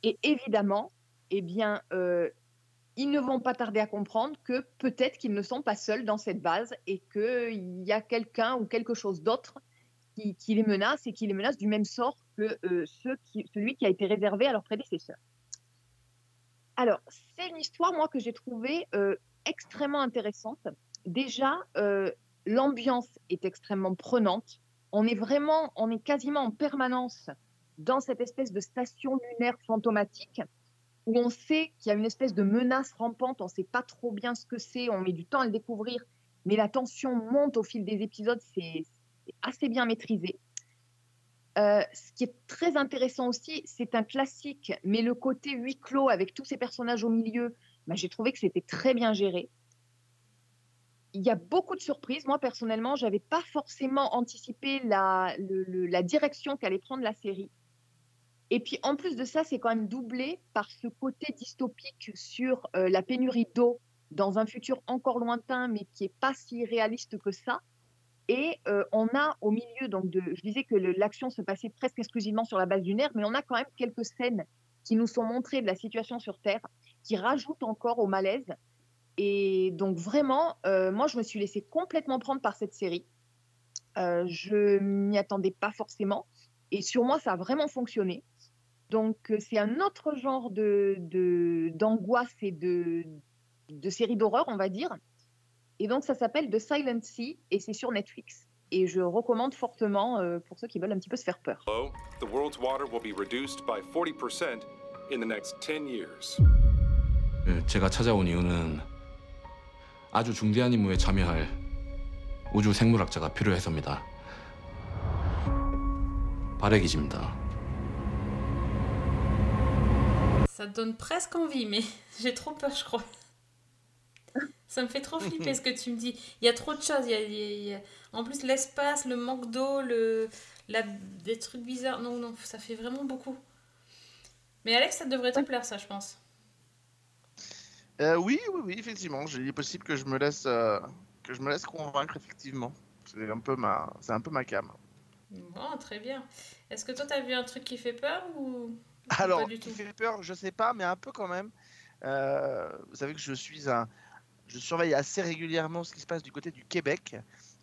Speaker 2: Et évidemment, eh bien, euh, ils ne vont pas tarder à comprendre que peut-être qu'ils ne sont pas seuls dans cette base et qu'il y a quelqu'un ou quelque chose d'autre qui, les menace et qui les menace du même sort que euh, celui qui a été réservé à leurs prédécesseurs. Alors, c'est une histoire, moi, que j'ai trouvée extrêmement intéressante. Déjà, euh, l'ambiance est extrêmement prenante. On est vraiment, on est quasiment en permanence dans cette espèce de station lunaire fantomatique où on sait qu'il y a une espèce de menace rampante, on ne sait pas trop bien ce que c'est, on met du temps à le découvrir, mais la tension monte au fil des épisodes, c'est assez bien maîtrisé. Euh, ce qui est très intéressant aussi, c'est un classique, mais le côté huis clos avec tous ces personnages au milieu, j'ai trouvé que c'était très bien géré. Il y a beaucoup de surprises. Moi, personnellement, je n'avais pas forcément anticipé la, direction qu'allait prendre la série. Et puis, en plus de ça, c'est quand même doublé par ce côté dystopique sur euh, la pénurie d'eau dans un futur encore lointain, mais qui n'est pas si réaliste que ça. Et euh, on a au milieu, donc je disais que l'action se passait presque exclusivement sur la base lunaire, mais on a quand même quelques scènes qui nous sont montrées de la situation sur Terre, qui rajoutent encore au malaise. Et donc vraiment, euh, moi, je me suis laissée complètement prendre par cette série. Euh, je m'y attendais pas forcément. Et sur moi, ça a vraiment fonctionné. Donc, euh, c'est un autre genre de, d'angoisse et de, de série d'horreur, on va dire. Et donc, ça s'appelle The Silent Sea et c'est sur Netflix. Et je recommande fortement euh, pour ceux qui veulent un petit peu se faire peur.
Speaker 9: The world's water will be reduced by 40% in the next 10 years.
Speaker 10: 예, 제가 찾아온 이유는 아주 중대한 임무에 참여할 우주 생물학자가 필요해서입니다. 발의 기지입니다.
Speaker 1: Ça te donne presque envie, mais (laughs) j'ai trop peur, je crois. Ça me fait trop flipper ce que tu me dis. Il y a trop de choses. Il y a- il y a- il y a- En plus, l'espace, le manque d'eau, le... la... des trucs bizarres. Non, non, ça fait vraiment beaucoup. Mais Alex, ça devrait te plaire, ça, je pense.
Speaker 3: Euh, oui, oui, oui, effectivement. Il est possible que je me laisse, euh, que je me laisse convaincre, effectivement. C'est un peu ma, c'est un peu ma cam.
Speaker 1: Bon, très bien. Est-ce que toi, t'as vu un truc qui fait peur ou,
Speaker 3: Alors,
Speaker 1: pas du
Speaker 3: qui
Speaker 1: tout
Speaker 3: fait peur, je sais pas, mais un peu quand même. Euh, vous savez que je suis un, je surveille assez régulièrement ce qui se passe du côté du Québec.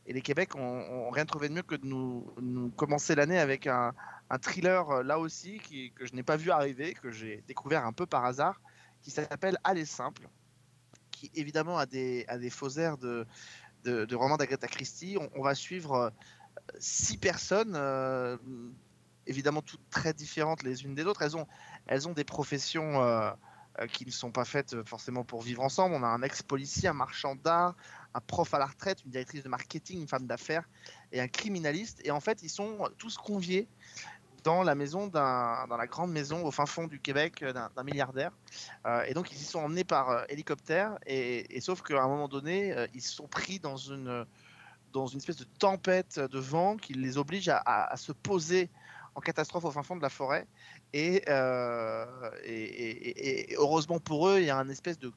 Speaker 3: Et les Québec ont, ont rien trouvé de mieux que de nous, nous commencer l'année avec un, un thriller là aussi qui, que je n'ai pas vu arriver, que j'ai découvert un peu par hasard, qui s'appelle Aller simple, qui évidemment a des, a des faux airs de, de, de roman d'Agatha Christie. On, va suivre euh, six personnes, euh, évidemment toutes très différentes les unes des autres. Elles ont, elles ont des professions euh, qui ne sont pas faites forcément pour vivre ensemble. On a un ex-policier, un marchand d'art, un prof à la retraite, une directrice de marketing, une femme d'affaires et un criminaliste. Et en fait, ils sont tous conviés dans la maison d'un, dans la grande maison au fin fond du Québec euh, d'un, milliardaire. Euh, et donc ils y sont emmenés par euh, hélicoptère. Et, sauf qu'à un moment donné, euh, ils sont pris dans une dans une espèce de tempête de vent qui les oblige à, se poser en catastrophe au fin fond de la forêt. Et, heureusement pour eux, il y a un espèce de,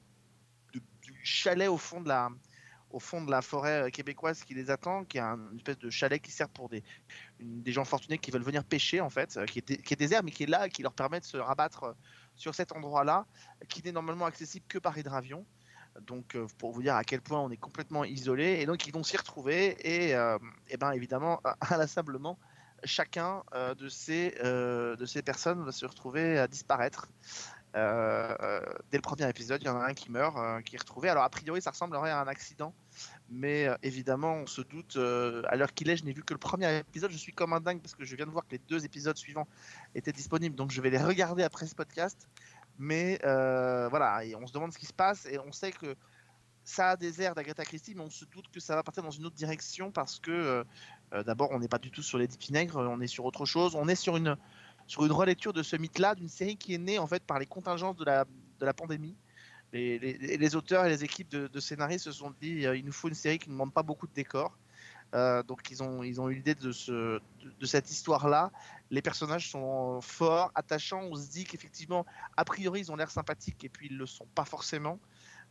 Speaker 3: chalet au fond de la au fond de la forêt euh, québécoise qui les attend, qui un- une espèce de chalet qui sert pour des, des gens fortunés qui veulent venir pêcher en fait, euh, qui est, désert mais qui est là, qui leur permet de se rabattre euh, sur cet endroit-là, qui n'est normalement accessible que par hydravion. Donc, pour vous dire à quel point on est complètement isolé, et donc ils vont s'y retrouver, et, euh, et ben évidemment, (laughs) inlassablement, chacun de, ces, de ces personnes va se retrouver à disparaître. Dès le premier épisode, il y en a un qui meurt, qui est retrouvé. Alors, a priori, ça ressemblerait à un accident, mais euh, évidemment, on se doute. euh, à l'heure qu'il est, je n'ai vu que le premier épisode. Je suis comme un dingue parce que je viens de voir que les deux épisodes suivants étaient disponibles, donc je vais les regarder après ce podcast. Mais euh, voilà, on se demande ce qui se passe et on sait que ça a des airs d'Agatha Christie, mais on se doute que ça va partir dans une autre direction parce que d'abord, on n'est pas du tout sur les Vinaigre, on est sur autre chose. On est sur une, sur une relecture de ce mythe-là, d'une série qui est née en fait par les contingences de la, de la pandémie. Les, auteurs et les équipes de, scénaristes se sont dit euh, il nous faut une série qui ne demande pas beaucoup de décors. Euh, donc ils ont, eu l'idée de, ce, de, de cette histoire-là. Les personnages sont forts, attachants. On se dit qu'effectivement, a priori, ils ont l'air sympathiques et puis ils le sont pas forcément.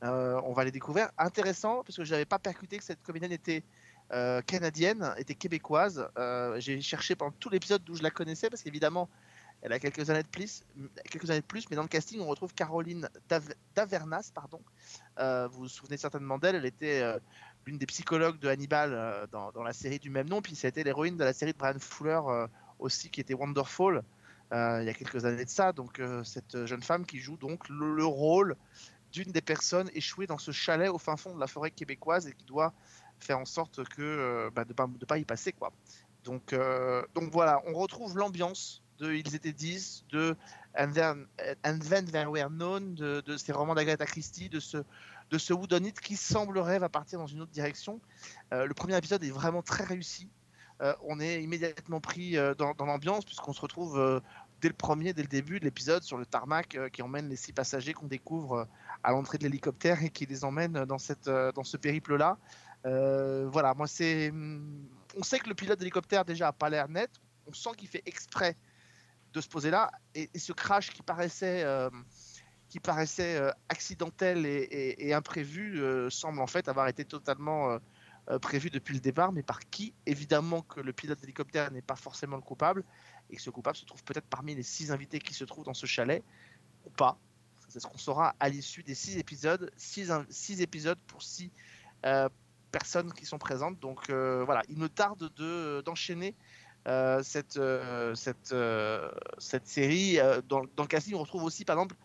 Speaker 3: Euh, on va les découvrir. Intéressant parce que je n'avais pas percuté que cette comédienne était canadienne, était québécoise. J'ai cherché pendant tout l'épisode d'où je la connaissais parce qu'évidemment, elle a quelques années de plus, quelques années de plus, mais dans le casting, on retrouve Caroline Dav- Davernas, pardon. Euh, vous vous souvenez certainement d'elle. Elle était euh, l'une des psychologues de Hannibal euh, dans, la série du même nom, puis été l'héroïne de la série de Brian Fuller aussi, qui était Wonderful il y a quelques années de ça. Donc cette jeune femme qui joue donc le, le rôle d'une des personnes échouées dans ce chalet au fin fond de la forêt québécoise et qui doit faire en sorte que bah, de de pas y passer quoi. Donc donc voilà, on retrouve l'ambiance de Ils étaient 10, de And Then, And Then There Were Known, de, de ces romans d'Agatha Christie, de ce de ce whodunit qui semblerait va partir dans une autre direction. Euh, le premier épisode est vraiment très réussi. Euh, on est immédiatement pris euh, dans, dans l'ambiance puisqu'on se retrouve dès le premier, dès le début de l'épisode sur le tarmac qui emmène les six passagers qu'on découvre à l'entrée de l'hélicoptère et qui les emmène dans, cette, dans ce périple-là. Voilà, moi c'est. hum, On sait que le pilote d'hélicoptère déjà a pas l'air net. On sent qu'il fait exprès de se poser là. Et, ce crash qui paraissait, euh, qui paraissait euh, accidentel et, imprévu euh, semble en fait avoir été totalement prévu depuis le départ. Mais par qui? Évidemment que le pilote d'hélicoptère n'est pas forcément le coupable et que ce coupable se trouve peut-être parmi les six invités qui se trouvent dans ce chalet ou pas. C'est ce qu'on saura à l'issue des six épisodes. Six, épisodes pour six personnes qui sont présentes. Donc voilà, il me tarde de d'enchaîner euh, cette, euh, cette, euh, cette série. Dans, dans le casting, on retrouve aussi par exemple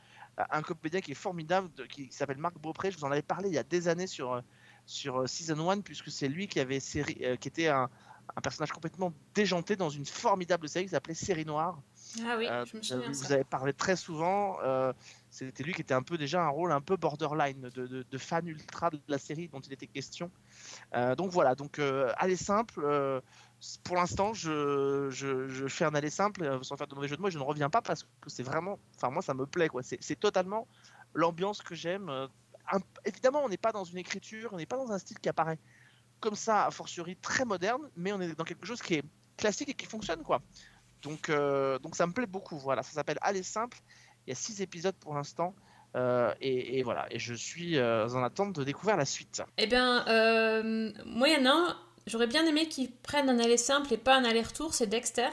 Speaker 3: un comédien qui est formidable, de- qui, qui s'appelle Marc Beaupré. Je vous en avais parlé il y a des années sur, sur Season 1, puisque c'est lui qui, avait série, qui était un, un personnage complètement déjanté dans une formidable série qui s'appelait Série Noire.
Speaker 1: Ah oui, je me souviens
Speaker 3: vous avez parlé très souvent. C'était lui qui était un peu déjà un rôle un peu borderline de, de- de fan ultra de la série dont il était question. Donc voilà, donc aller simple. Pour l'instant, je, fais un aller simple euh, sans faire de mauvais jeu de mots. et Je ne reviens pas parce que c'est vraiment, enfin moi ça me plaît quoi. C'est totalement l'ambiance que j'aime. euh, évidemment, on n'est pas dans une écriture, on n'est pas dans un style qui apparaît comme ça, a fortiori très moderne, mais on est dans quelque chose qui est classique et qui fonctionne quoi. Donc, euh, ça me plaît beaucoup. Voilà, ça s'appelle Aller simple. Il y a six épisodes pour l'instant. et, voilà, et je suis en attente de découvrir la suite.
Speaker 1: Eh bien, moi, il y en a un, j'aurais bien aimé qu'ils prennent un aller simple et pas un aller-retour, c'est Dexter.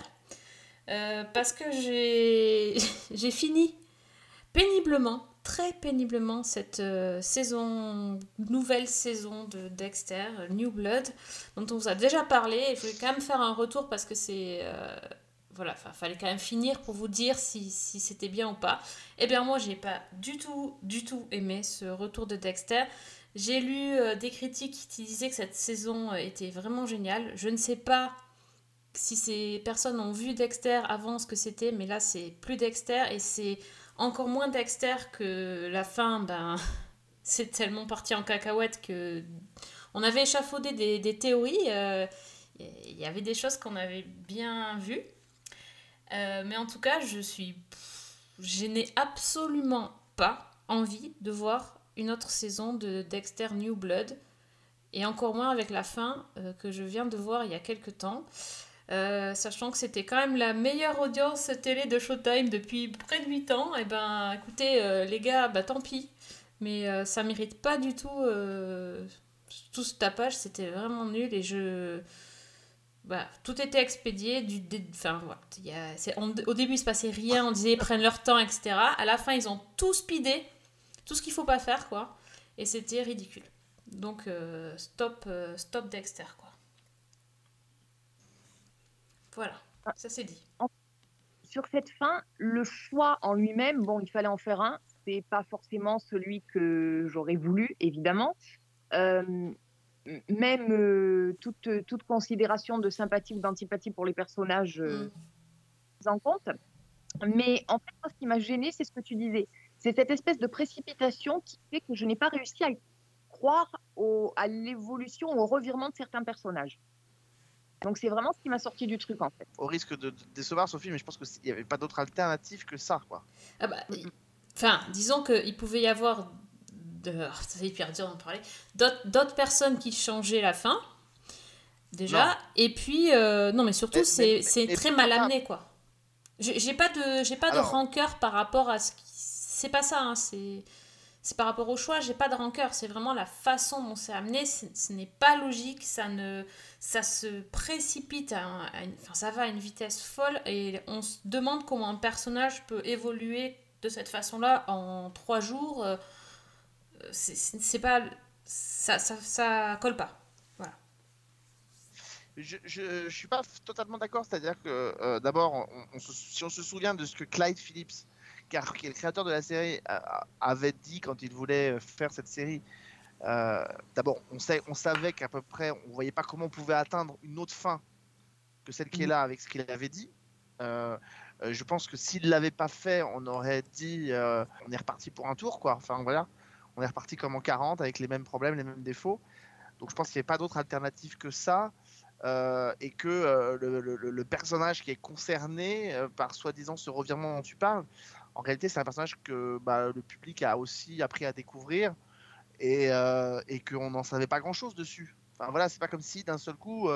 Speaker 1: Euh, parce que j'ai (laughs) fini péniblement, très péniblement, cette euh, saison, nouvelle saison de Dexter, euh, New Blood, dont on vous a déjà parlé. Et je voulais quand même faire un retour parce que c'est. Voilà, il fallait quand même finir pour vous dire si, si c'était bien ou pas. Eh bien, moi, j'ai pas du tout, du tout aimé ce retour de Dexter. J'ai lu euh, des critiques qui disaient que cette saison euh, était vraiment géniale. Je ne sais pas si ces personnes ont vu Dexter avant ce que c'était, mais là, c'est plus Dexter et c'est encore moins Dexter que la fin. Ben, (laughs) c'est tellement parti en cacahuète que on avait échafaudé des, des théories. euh, Il y avait des choses qu'on avait bien vues. Euh, mais en tout cas, je suis. Je n'ai absolument pas envie de voir une autre saison de Dexter New Blood. Et encore moins avec la fin euh, que je viens de voir il y a quelques temps. Euh, sachant que c'était quand même la meilleure audience télé de Showtime depuis près de 8 ans. Et ben écoutez, les gars, bah tant pis. Mais ça mérite pas du tout tout ce tapage. C'était vraiment nul et je. Bah, tout était expédié. Du, dé- enfin, voilà. Il y a- on- au début, il se passait rien. On disait prennent leur temps, etc. À la fin, ils ont tout speedé. Tout ce qu'il faut pas faire, quoi. Et c'était ridicule. Donc, euh, stop, euh, stop Dexter, quoi. Voilà, ça c'est dit.
Speaker 2: Sur cette fin, le choix en lui-même, bon, il fallait en faire un. C'est pas forcément celui que j'aurais voulu, évidemment. Euh, même euh, toute, toute considération de sympathie ou d'antipathie pour les personnages euh, prise en compte. Mais en fait, moi, ce qui m'a gêné, c'est ce que tu disais. C'est cette espèce de précipitation qui fait que je n'ai pas réussi à croire au- à l'évolution, au revirement de certains personnages. Donc c'est vraiment ce qui m'a sorti du truc en fait.
Speaker 3: Au risque de, de décevoir Sophie, mais je pense qu'il n'y avait pas d'autre alternative que ça, quoi.
Speaker 1: Ah bah, il- Enfin, disons qu'il pouvait y avoir, de... oh, c'est hyper dur d'en parler, d'autres personnes qui changeaient la fin, déjà,
Speaker 3: Non.
Speaker 1: et puis, euh, non mais surtout, c'est c'est
Speaker 3: mais
Speaker 1: très mal amené, quoi. J'ai pas de, j'ai pas de rancœur par rapport à ce qui... C'est pas ça, hein, c'est... C'est par rapport au choix, j'ai pas de rancœur, c'est vraiment la façon dont c'est amené, c'est- ce n'est pas logique, ça ne ça se précipite, à, un- à une, enfin ça va à une vitesse folle et on se demande comment un personnage peut évoluer de cette façon-là en trois jours. euh, c'est- pas ça, ça, ça colle pas. Voilà.
Speaker 3: Je, je, je suis pas totalement d'accord, c'est-à-dire que euh, d'abord, on- on se- si on se souvient de ce que Clyde Phillips, car, qui est le créateur de la série, a- avait dit quand il voulait faire cette série, euh, d'abord, on, sait, on savait qu'à peu près, on voyait pas comment on pouvait atteindre une autre fin que celle qui est là avec ce qu'il avait dit. Euh, je pense que s'il l'avait pas fait, on aurait dit, on est reparti pour un tour, quoi. Enfin voilà, on est reparti comme en 40 avec les mêmes problèmes, les mêmes défauts. Donc je pense qu'il n'y avait pas d'autre alternative que ça. euh, et que euh, le, personnage qui est concerné euh, par soi-disant ce revirement dont tu parles, en réalité c'est un personnage que bah, le public a aussi appris à découvrir et, et qu'on n'en savait pas grand-chose dessus. Enfin voilà, c'est pas comme si d'un seul coup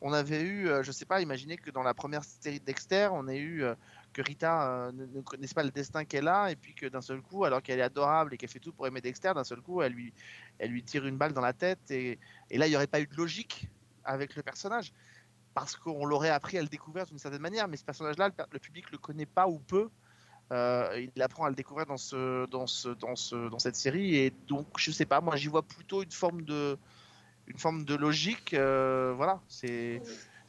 Speaker 3: on avait eu, je sais pas, imaginez que dans la première série de Dexter, on ait eu que Rita euh, ne, connaisse pas le destin qu'elle a et puis que d'un seul coup, alors qu'elle est adorable et qu'elle fait tout pour aimer Dexter, d'un seul coup, elle lui, elle lui tire une balle dans la tête et, là, il n'y aurait pas eu de logique avec le personnage parce qu'on l'aurait appris à le découvrir d'une certaine manière, mais ce personnage-là, le, le public le connaît pas ou peu. Euh, il apprend à le découvrir dans, ce, dans, ce, dans, ce, dans cette série et donc je sais pas, moi j'y vois plutôt une forme de, une forme de logique. euh, voilà, c'est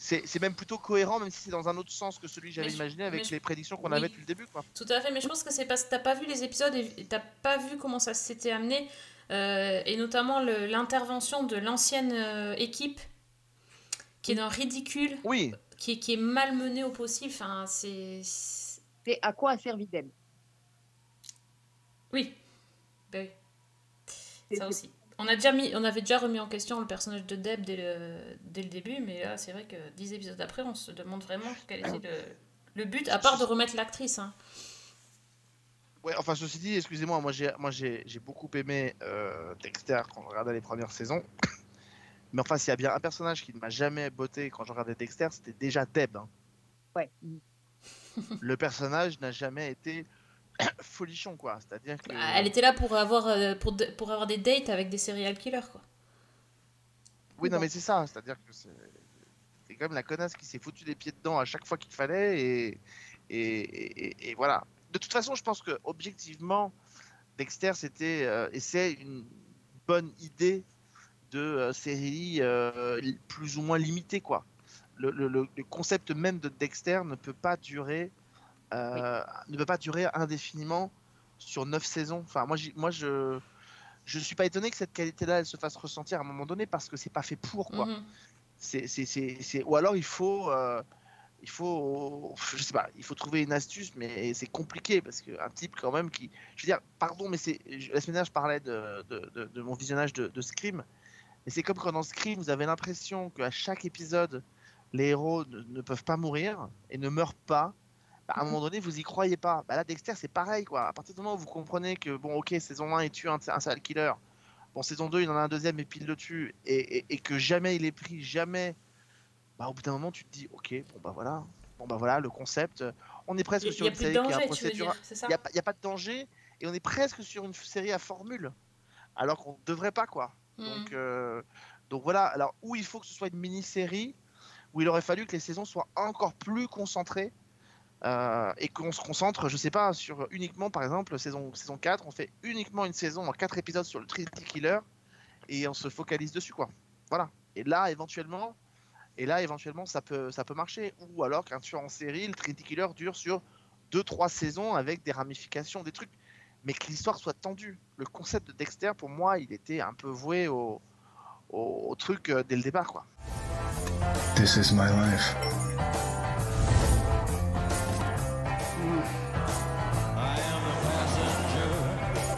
Speaker 3: c'est même plutôt cohérent, même si c'est dans un autre sens que celui que j'avais imaginé avec
Speaker 1: je-
Speaker 3: les prédictions qu'on
Speaker 1: oui.
Speaker 3: avait depuis le début. Quoi.
Speaker 1: Tout à fait, mais je pense que c'est parce que t'as pas vu les épisodes et t'as pas vu comment ça s'était amené, euh, et notamment l'intervention de l'ancienne euh, équipe, qui est d'un ridicule,
Speaker 3: Oui.
Speaker 1: qui, est- qui est malmenée au possible. Enfin, c'est.
Speaker 2: C'est à quoi a servi Deb
Speaker 1: Oui. Ben oui. Ça aussi. On, a déjà mis, on avait déjà remis en question le personnage de Deb dès le, dès le début, mais là, c'est vrai que dix épisodes après, on se demande vraiment quel était le, le but, à part de remettre l'actrice. Hein.
Speaker 3: Ouais, enfin, ceci dit, excusez-moi, moi j'ai moi j'ai j'ai beaucoup aimé euh, Dexter quand je regardais les premières saisons. (coughs) Mais enfin, s'il y a bien un personnage qui ne m'a jamais botté quand je regardais Dexter, c'était déjà Deb. hein.
Speaker 2: Ouais.
Speaker 3: Le personnage n'a jamais été (coughs) folichon, quoi. C'est-à-dire que.
Speaker 1: Bah, Elle était là pour avoir, euh, pour, de- pour avoir des dates avec des serial killers, quoi.
Speaker 3: Oui, non, mais c'est ça. C'est-à-dire que c'est quand même la connasse qui s'est foutu les pieds dedans à chaque fois qu'il fallait. Et, et, et- et voilà. De toute façon, je pense que objectivement, Dexter, c'était euh, et c'est une bonne idée de euh, série euh, plus ou moins limitée, quoi. Le- le concept même de Dexter ne peut pas durer, euh, ne peut pas durer indéfiniment sur neuf saisons. Enfin, moi, moi, je je suis pas étonné que cette qualité-là, elle se fasse ressentir à un moment donné parce que c'est pas fait pour, quoi.
Speaker 1: Mhm.
Speaker 3: C'est, c'est, Ou alors il faut, euh, il faut, je sais pas, il faut trouver une astuce, mais c'est compliqué parce qu'un type quand même qui, je veux dire, pardon, mais c'est, la semaine dernière je parlais de, de, de- de mon visionnage de, de Scream, et c'est comme quand dans Scream vous avez l'impression qu'à chaque épisode les héros ne, ne peuvent pas mourir et ne meurent pas. Bah, à un moment donné, vous y croyez pas. Bah là, Dexter, c'est pareil, quoi. À partir du moment où vous comprenez que, bon, ok, saison 1, il tue un, un serial killer? Bon, saison 2, il en a un deuxième et puis il le tue. Et, et- et que jamais il est pris, jamais. Bah, au bout d'un moment, tu te dis, ok, bon, bah voilà. Bon, bah voilà, le concept. euh, On est presque
Speaker 1: y
Speaker 3: sur
Speaker 1: y
Speaker 3: une série qui a un
Speaker 1: ça
Speaker 3: Il n'y a, pas- a de danger. Et on est presque sur une série à formule. Alors qu'on ne devrait pas, quoi.
Speaker 1: Mhm.
Speaker 3: Donc, euh, donc voilà. Alors, où il faut que ce soit une mini-série, où il aurait fallu que les saisons soient encore plus concentrées. Euh, et qu'on se concentre, je sais pas, sur uniquement, par exemple, saison, saison 4, on fait uniquement une saison en 4 épisodes sur le Trinity Killer et on se focalise dessus, quoi. Voilà. Et là, éventuellement, et là, éventuellement, ça peut, ça peut marcher. Ou alors qu'un tueur en série, le Trinity Killer dure sur 2-3 saisons avec des ramifications, des trucs, mais que l'histoire soit tendue. Le concept de Dexter, pour moi, il était un peu voué au, au, truc euh, dès le départ, quoi.
Speaker 8: This is my life.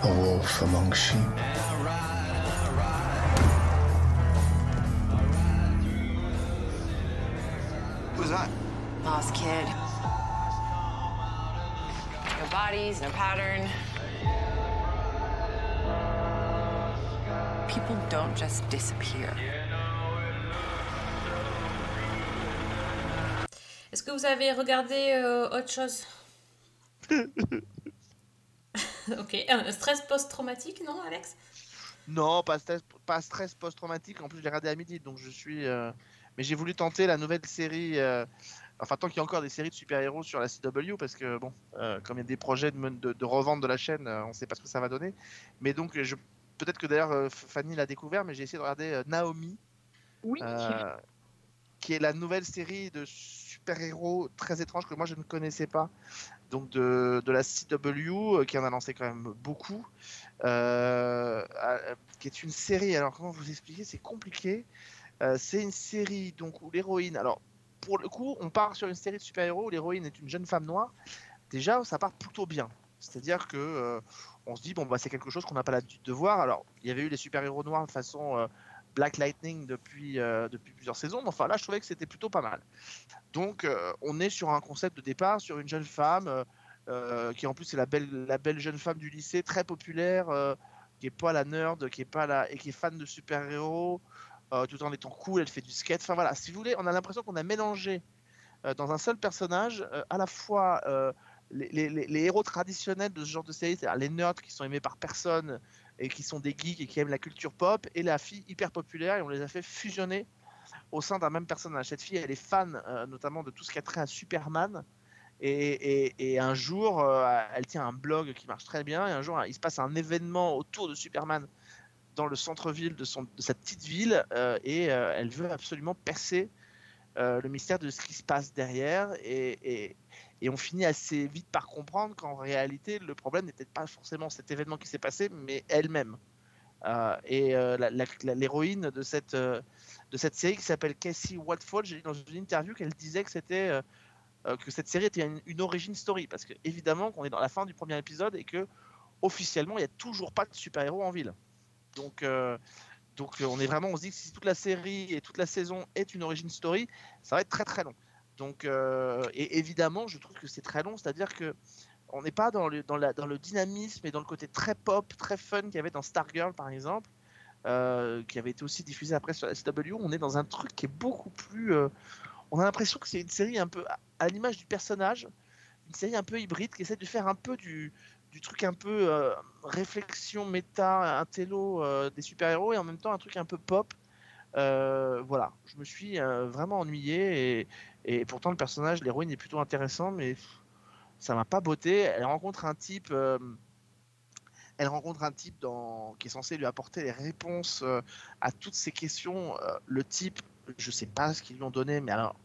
Speaker 8: a wolf among sheep.
Speaker 11: Who's that? Lost kid. No bodies, no pattern. People don't just disappear.
Speaker 1: Est-ce que vous avez regardé euh, autre chose (laughs) (laughs) Ok, un stress post-traumatique, non, Alex?
Speaker 3: Non, pas stress, pas stress post-traumatique. En plus, je l'ai regardé à midi, donc je suis. euh, Mais j'ai voulu tenter la nouvelle série. euh, Enfin, tant qu'il y a encore des séries de super-héros sur la CW, parce que bon, euh, comme il y a des projets de, de, de revente de la chaîne, euh, on ne sait pas ce que ça va donner. Mais donc, je... peut-être que d'ailleurs euh, Fanny l'a découvert, mais j'ai essayé de regarder euh, Naomi,
Speaker 2: Oui.
Speaker 3: euh, qui est la nouvelle série de super-héros très étrange que moi je ne connaissais pas. Donc de, de la CW, euh, qui en a lancé quand même beaucoup, euh, qui est une série. Alors comment vous expliquer C'est compliqué. Euh, c'est une série donc où l'héroïne. Alors pour le coup, on part sur une série de super-héros où l'héroïne est une jeune femme noire. Déjà, ça part plutôt bien. C'est-à-dire que on se dit bon bah c'est quelque chose qu'on n'a pas l'habitude de voir. Alors il y avait eu les super-héros noirs de façon Black Lightning depuis euh, depuis plusieurs saisons, mais enfin là je trouvais que c'était plutôt pas mal. Donc euh, on est sur un concept de départ sur une jeune femme euh, qui en plus est la belle la belle jeune femme du lycée très populaire qui est pas la nerd, qui est pas la et qui est fan de super-héros tout en étant cool, elle fait du skate. Enfin voilà, si vous voulez, on a l'impression qu'on a mélangé dans un seul personnage à la fois les héros traditionnels de ce genre de série, c'est-à-dire les nerds qui sont aimés par personne et qui sont des geeks et qui aiment la culture pop, et la fille hyper populaire, et on les a fait fusionner au sein d'un même personnage. Cette fille, elle est fan euh, notamment de tout ce qui a trait à Superman. Et, un jour, euh, elle tient un blog qui marche très bien. Et un jour, il se passe un événement autour de Superman dans le centre-ville de, de cette petite ville. euh, et elle veut absolument percer le mystère de ce qui se passe derrière. Et- on finit assez vite par comprendre qu'en réalité, le problème n'était pas forcément cet événement qui s'est passé, mais elle-même. Euh, et euh, l'héroïne de cette, euh, de cette série qui s'appelle Casey Watford, j'ai lu dans une interview qu'elle disait que c'était que cette série était une, une origin story parce que évidemment qu'on est dans la fin du premier épisode et que officiellement il n'y a toujours pas de super héros en ville. Donc donc on est vraiment on se dit que si toute la série et toute la saison est une origin story, ça va être très très long. Donc euh, et évidemment je trouve que c'est très long, c'est-à-dire que on n'est pas dans le, dans, dans le dynamisme et dans le côté très pop, très fun qu'il y avait dans Stargirl par exemple, euh, qui avait été aussi diffusé après sur CW. On est dans un truc qui est beaucoup plus. euh, on a l'impression que c'est une série un peu à, l'image du personnage, une série un peu hybride qui essaie de faire un peu du, du truc un peu réflexion méta, intello des super-héros et en même temps un truc un peu pop. Voilà, je me suis vraiment ennuyé et, et pourtant le personnage, l'héroïne est plutôt intéressant, mais ça m'a pas botté. Elle rencontre un type, euh, elle rencontre un type dans, qui est censé lui apporter les réponses euh, à toutes ces questions. Euh, le type, je sais pas ce qu'ils lui ont donné, mais alors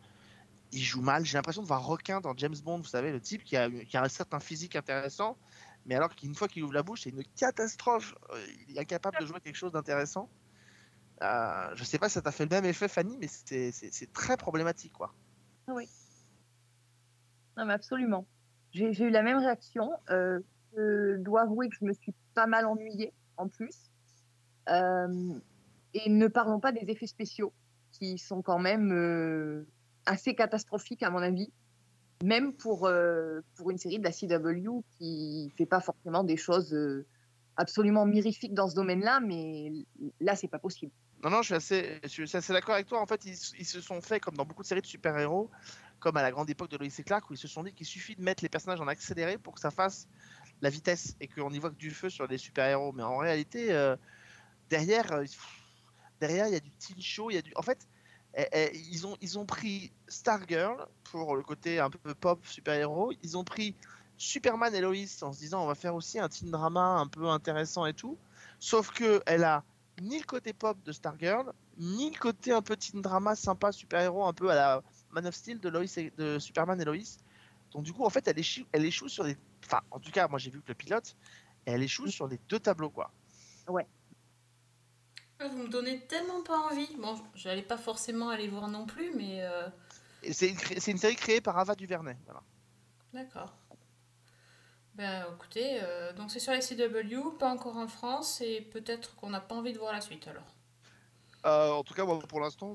Speaker 3: il joue mal. J'ai l'impression de voir requin dans James Bond, vous savez, le type qui a, qui a un certain physique intéressant, mais alors qu'une fois qu'il ouvre la bouche, c'est une catastrophe. Il est incapable de jouer quelque chose d'intéressant. Je sais pas si ça t'a fait le même effet, Fanny, mais c'est très problématique, quoi.
Speaker 2: Oui. Non, mais absolument. J'ai eu la même réaction. Euh, je dois avouer que je me suis pas mal ennuyée en plus. Euh, et ne parlons pas des effets spéciaux qui sont quand même euh, assez catastrophiques à mon avis. Même pour, une série de la CW qui fait pas forcément des choses absolument mirifiques dans ce domaine-là, mais là, c'est pas possible.
Speaker 3: Non, non, je suis assez, d'accord avec toi. En fait, ils, ils se sont fait, comme dans beaucoup de séries de super-héros, comme à la grande époque de Lois et Clark, où ils se sont dit qu'il suffit de mettre les personnages en accéléré pour que ça fasse la vitesse et qu'on y voit que du feu sur les super-héros. Mais en réalité, euh, derrière, euh, derrière, il y a du teen show, il y a du. En fait, eh, eh, ils, ont, ils ont pris Stargirl pour le côté un peu pop super-héros. Ils ont pris Superman et Lois en se disant on va faire aussi un teen drama un peu intéressant et tout. Sauf que elle a ni le côté pop de Stargirl, ni le côté un teen drama sympa super-héros un peu à la Man of Steel de, Lois et- de Superman et Lois. Donc du coup, en fait, elle échoue, elle échoue sur les... Enfin, en tout cas, moi j'ai vu que le pilote, et elle échoue sur les deux tableaux, quoi.
Speaker 2: Ouais.
Speaker 1: Ah, Vous me donnez tellement pas envie. Bon, j'allais pas forcément aller voir non plus, mais euh,
Speaker 3: c'est une, série créée par Ava DuVernay. Voilà.
Speaker 1: d'accord. Ben écoutez, euh, donc c'est sur la CW, pas encore en France, et peut-être qu'on n'a pas envie de voir la suite alors.
Speaker 3: Euh, en tout cas, moi, pour l'instant,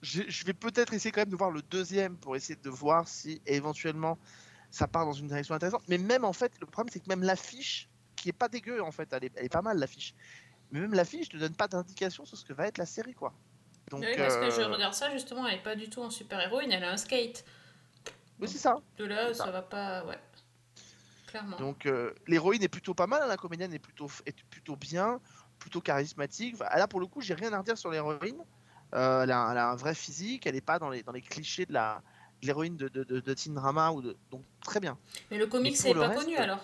Speaker 3: je, je vais peut-être essayer quand même de voir le deuxième pour essayer de voir si éventuellement ça part dans une direction intéressante. Mais même en fait, le problème c'est que même l'affiche, qui est pas dégueu en fait, elle est, elle est pas mal l'affiche. Mais même l'affiche ne donne pas d'indication sur ce que va être la série quoi. Donc,
Speaker 1: oui, parce que je
Speaker 3: euh,
Speaker 1: regarde ça justement, elle est pas du tout en super-héroïne, elle a un skate.
Speaker 3: Oui, c'est ça.
Speaker 1: De là, ça
Speaker 3: ça.
Speaker 1: va pas. Ouais. Clairement.
Speaker 3: Donc euh, l'héroïne est plutôt pas mal, hein, la comédienne est plutôt, est plutôt bien, plutôt charismatique. Enfin, là pour le coup, j'ai rien à redire sur l'héroïne. Euh, elle, a, un- elle a un vrai physique, elle est pas dans les, dans les clichés de la l'héroïne de, de, de, de teen drama ou de donc très bien.
Speaker 1: Mais le comics,
Speaker 3: pour
Speaker 1: pas
Speaker 3: reste,
Speaker 1: connu alors.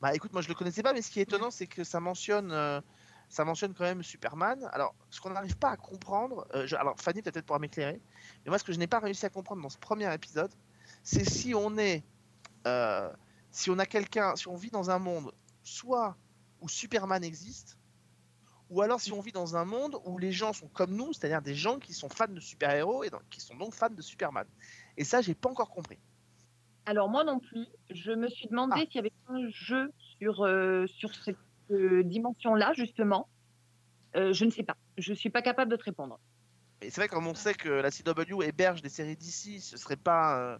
Speaker 3: Bah écoute, moi je le connaissais pas, mais ce qui est étonnant, c'est que ça mentionne, euh, ça mentionne quand même Superman. Alors, ce qu'on n'arrive pas à comprendre, euh, je- alors Fanny peut-être pourra m'éclairer, mais moi ce que je n'ai pas réussi à comprendre dans ce premier épisode, c'est si on est, euh, si on a quelqu'un, si on vit dans un monde, soit où Superman existe, ou alors si on vit dans un monde où les gens sont comme nous, c'est-à-dire des gens qui sont fans de super-héros et donc- qui sont donc fans de Superman. Et ça, j'ai pas encore compris.
Speaker 2: Alors moi non plus, je me suis demandé
Speaker 3: Ah.
Speaker 2: s'il y avait un jeu sur, euh, sur cette euh, dimension-là, justement. Euh, je ne sais pas. Je ne suis pas capable de te répondre.
Speaker 3: Et c'est vrai comme on sait que la CW héberge des séries d'ici, ce serait pas,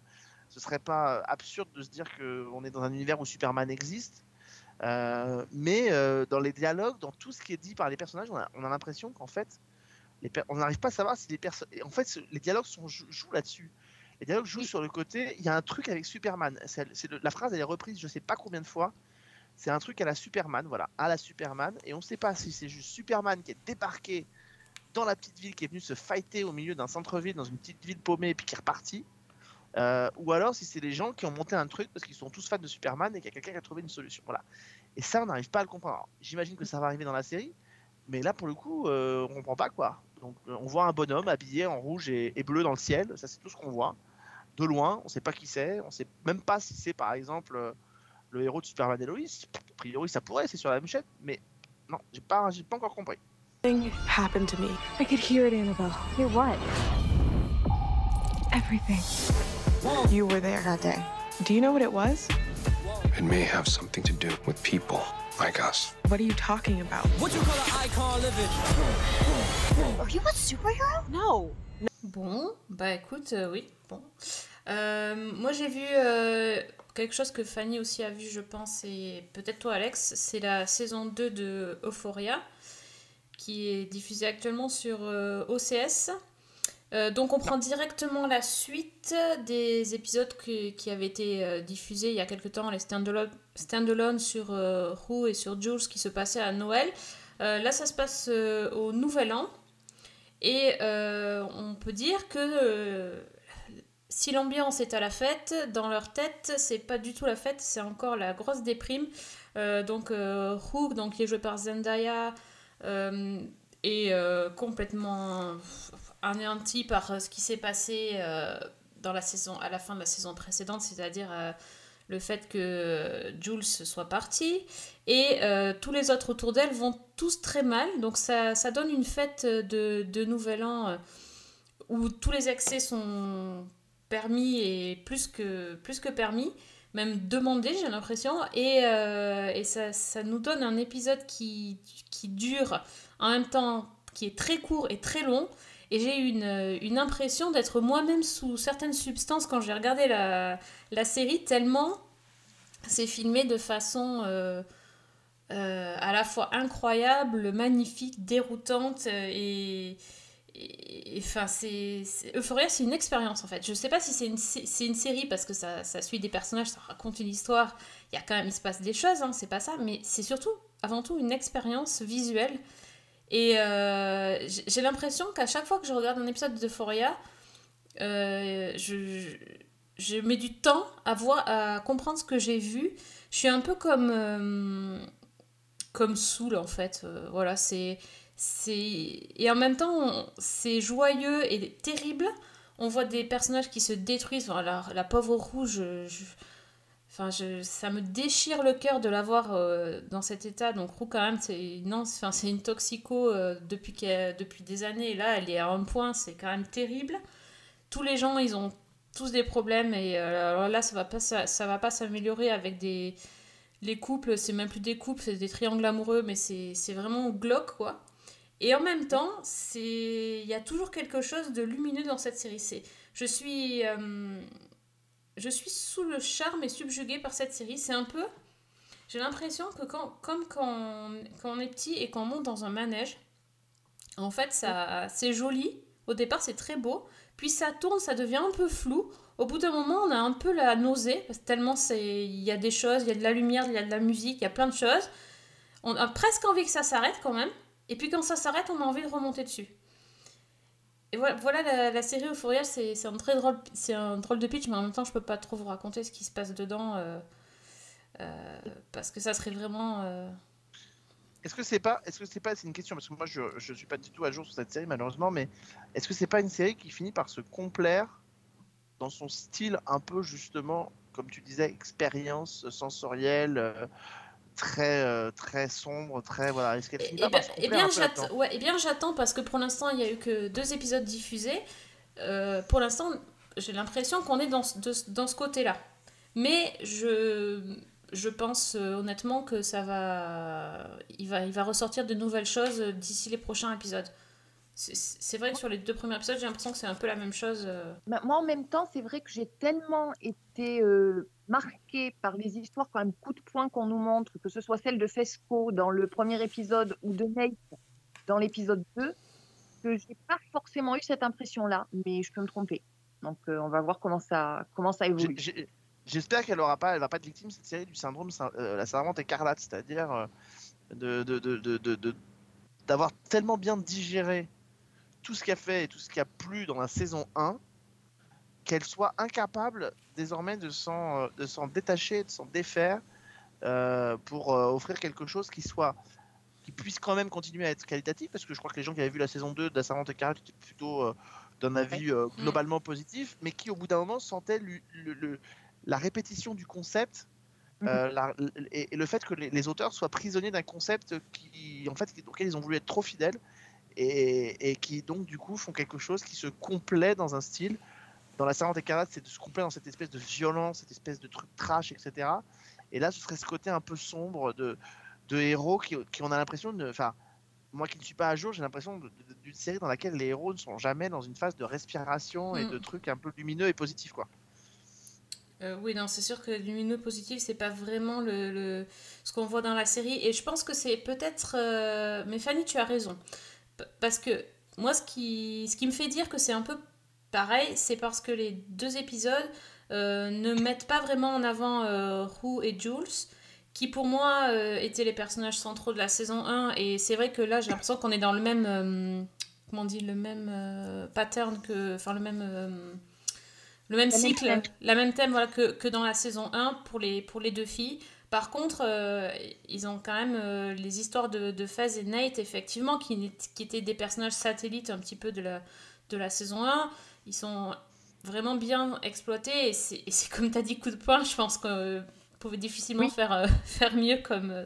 Speaker 3: ce serait pas euh, absurde de se dire qu'on est dans un univers où Superman existe. Euh, mais euh, dans les dialogues, dans tout ce qui est dit par les personnages, on a, on a l'impression qu'en fait, les on n'arrive pas à savoir si les personnes. En fait, les dialogues sont, jou- jouent là-dessus. Les dialogues jouent sur le côté. Il y a un truc avec Superman. Le- la phrase, elle est reprise, je sais pas combien de fois. C'est un truc à la Superman, voilà, à la Superman. Et on ne sait pas si c'est juste Superman qui est débarqué dans la petite ville, qui est venu se fighter au milieu d'un centre-ville, dans une petite ville paumée, et puis qui est reparti. Euh, ou alors si c'est les gens qui ont monté un truc parce qu'ils sont tous fans de Superman et qu'il y a quelqu'un qui a trouvé une solution. Voilà. Et ça, on n'arrive pas à le comprendre. J'imagine que ça va arriver dans la série, mais là, pour le coup, euh, on comprend pas quoi. Donc, euh, on voit un bonhomme habillé en rouge et, et bleu dans le ciel. Ça, c'est tout ce qu'on voit. De loin, on sait pas qui c'est. On sait même pas si c'est, par exemple, euh, le héros de Superman et Lois. A priori, ça pourrait, c'est sur la mouchette, mais non, j'ai pas, j'ai pas encore compris.
Speaker 12: Something happened to me. I could hear it, Annabelle. Hear what? Everything. You were there that day. Do you know what it was?
Speaker 8: It may have something to do with people like us.
Speaker 12: What are you talking about?
Speaker 13: What you call an icon living?
Speaker 12: Are you a superhero? No.
Speaker 1: Bon, bah écoute, euh, oui, bon. Euh, moi j'ai vu euh, quelque chose que Fanny aussi a vu, je pense, et peut-être toi Alex, c'est la saison 2 de Euphoria, qui est diffusée actuellement sur euh, OCS. Euh, donc on prend directement la suite des épisodes qui avaient été euh, diffusés il y a quelque temps, les standalone sur euh, Who et sur Jules qui se passaient à Noël. Euh, là ça se passe au Nouvel An. Et on peut dire que si l'ambiance est à la fête, dans leur tête, c'est pas du tout la fête, c'est encore la grosse déprime. Donc Hook, donc, qui est joué par Zendaya, est complètement anéanti par euh, ce qui s'est passé euh, dans la saison, à la fin de la saison précédente, c'est-à-dire euh, le fait que Jules soit parti et tous les autres autour d'elle vont tous très mal. Donc ça, ça donne une fête de, de Nouvel An où tous les excès sont permis et plus que, plus que permis, même demandés j'ai l'impression. Et, et ça, ça nous donne un épisode qui, qui dure en même temps, qui est très court et très long. Et j'ai eu une, une impression d'être moi-même sous certaines substances quand j'ai regardé la, la série, tellement c'est filmé de façon euh, euh, à la fois incroyable, magnifique, déroutante euh, et. Enfin, c'est. Euphoria, c'est une expérience en fait. Je sais pas si c'est une, une série parce que ça, ça suit des personnages, ça raconte une histoire. Il y a quand même, il se passe des choses, hein, c'est pas ça, mais c'est surtout, avant tout, une expérience visuelle. Et euh, j'ai l'impression qu'à chaque fois que je regarde un épisode d'Euphoria, euh, je, mets du temps à, voir, à comprendre ce que j'ai vu. Je suis un peu comme, euh, comme Soul en fait. Euh, voilà, c'est. Et en même temps, c'est joyeux et terrible. On voit des personnages qui se détruisent. Enfin, la, pauvre rouge, Enfin, je, ça me déchire le cœur de la voir euh, dans cet état. Donc, Roux, quand même, c'est non, enfin, c'est une toxico euh, depuis, depuis des années. Là, elle est à un point, c'est quand même terrible. Tous les gens, ils ont tous des problèmes. Et euh, alors là, ça va ça, va pas s'améliorer avec des. Les couples, c'est même plus des couples, c'est des triangles amoureux, mais c'est c'est vraiment glauque, quoi. Et en même temps, il y a toujours quelque chose de lumineux dans cette série. C'est je suis je suis sous le charme et subjuguée par cette série. C'est un peu. J'ai l'impression que quand, comme quand, on est petit et qu'on monte dans un manège, en fait, ça, c'est joli. Au départ, c'est très beau. Puis ça tourne, ça devient un peu flou. Au bout d'un moment, on a un peu la nausée, parce que tellement il y a des choses, il y a de la lumière, il y a de la musique, il y a plein de choses. On a presque envie que ça s'arrête quand même. Et puis quand ça s'arrête, on a envie de remonter dessus. Et voilà, la, série Euphoria, c'est c'est un très drôle, c'est un drôle de pitch, mais en même temps, je peux pas trop vous raconter ce qui se passe dedans, euh, euh, parce que ça serait vraiment. euh,
Speaker 3: Est-ce que c'est pas, est-ce que c'est pas, c'est une question parce que moi je, je suis pas du tout à jour sur cette série malheureusement, mais est-ce que c'est pas une série qui finit par se complaire dans son style un peu justement, comme tu disais, expérience sensorielle, très euh, très sombre, très voilà. Est-ce qu'elle finit
Speaker 1: Eh
Speaker 3: pas
Speaker 1: bien, j'attends ouais, eh bien, j'attends parce que pour l'instant, il n'y a eu que deux épisodes diffusés. Euh, pour l'instant, j'ai l'impression qu'on est dans, ce- de- dans ce côté-là. Mais je, je pense euh, honnêtement que ça va il, va. il va ressortir de nouvelles choses d'ici les prochains épisodes. C'est- vrai que sur les deux premiers épisodes, j'ai l'impression que c'est un peu la même chose. euh.
Speaker 2: Bah, Moi, en même temps, c'est vrai que j'ai tellement été euh, marquée par les histoires, quand même, coup de poing qu'on nous montre, que ce soit celle de Fesco dans le premier épisode ou de Nate dans l'épisode 2, que j'ai pas forcément eu cette impression-là, mais je peux me tromper. Donc, euh, on va voir comment ça, comment ça évolue.
Speaker 3: J'espère qu'elle aura pas, elle va pas être victime cette série du syndrome, syn- euh, la servante écarlate, c'est-à-dire euh, de de- de- de- de- de- d'avoir tellement bien digéré tout ce qui a fait et tout ce qui a plu dans la saison 1 qu'elle soit incapable désormais de s'en euh, de s'en détacher, de s'en défaire euh, pour euh, offrir quelque chose qui soit qui puisse quand même continuer à être qualitatif parce que je crois que les gens qui avaient vu la saison 2 de la servante écarlate étaient plutôt euh, d'un avis euh, globalement positif mais qui au bout d'un moment sentaient le- le- le- la répétition du concept euh, la- et, et le fait que les, les auteurs soient prisonniers d'un concept qui, en fait, auquel ils ont voulu être trop fidèles et, et qui donc du coup font quelque chose qui se complaît dans un style. Dans la Servante écarlate, c'est de se complaire dans cette espèce de violence, cette espèce de truc trash, etc. Et là, ce serait ce côté un peu sombre de, de héros qui, qui on a l'impression de, enfin, moi qui ne suis pas à jour, j'ai l'impression d'une série dans laquelle les héros ne sont jamais dans une phase de respiration et
Speaker 1: Mm.
Speaker 3: de trucs un peu lumineux et positifs, quoi.
Speaker 1: Euh, oui, non, c'est sûr que lumineux positif, c'est pas vraiment le, le- ce qu'on voit dans la série. Et je pense que c'est peut-être. euh, Mais Fanny, tu as raison. Parce que moi, ce qui, ce qui me fait dire que c'est un peu pareil, c'est parce que les deux épisodes euh, ne mettent pas vraiment en avant euh, Roux et Jules, qui pour moi euh, étaient les personnages centraux de la saison 1. Et c'est vrai que là, j'ai l'impression qu'on est dans le même. euh, comment on dit Le même pattern que. Enfin, le même. le même
Speaker 2: Le même
Speaker 1: cycle,
Speaker 2: thème.
Speaker 1: la même thème voilà, que, que dans la saison 1 pour les, pour les deux filles. Par contre, euh, ils ont quand même euh, les histoires de, de Faz et Nate, effectivement, qui, étaient des personnages satellites un petit peu de la, de la saison 1. Ils sont vraiment bien exploités et c'est comme tu as dit, coup de poing, je pense qu'on pouvait difficilement
Speaker 2: Oui.
Speaker 1: faire, euh, (laughs) faire mieux comme, euh,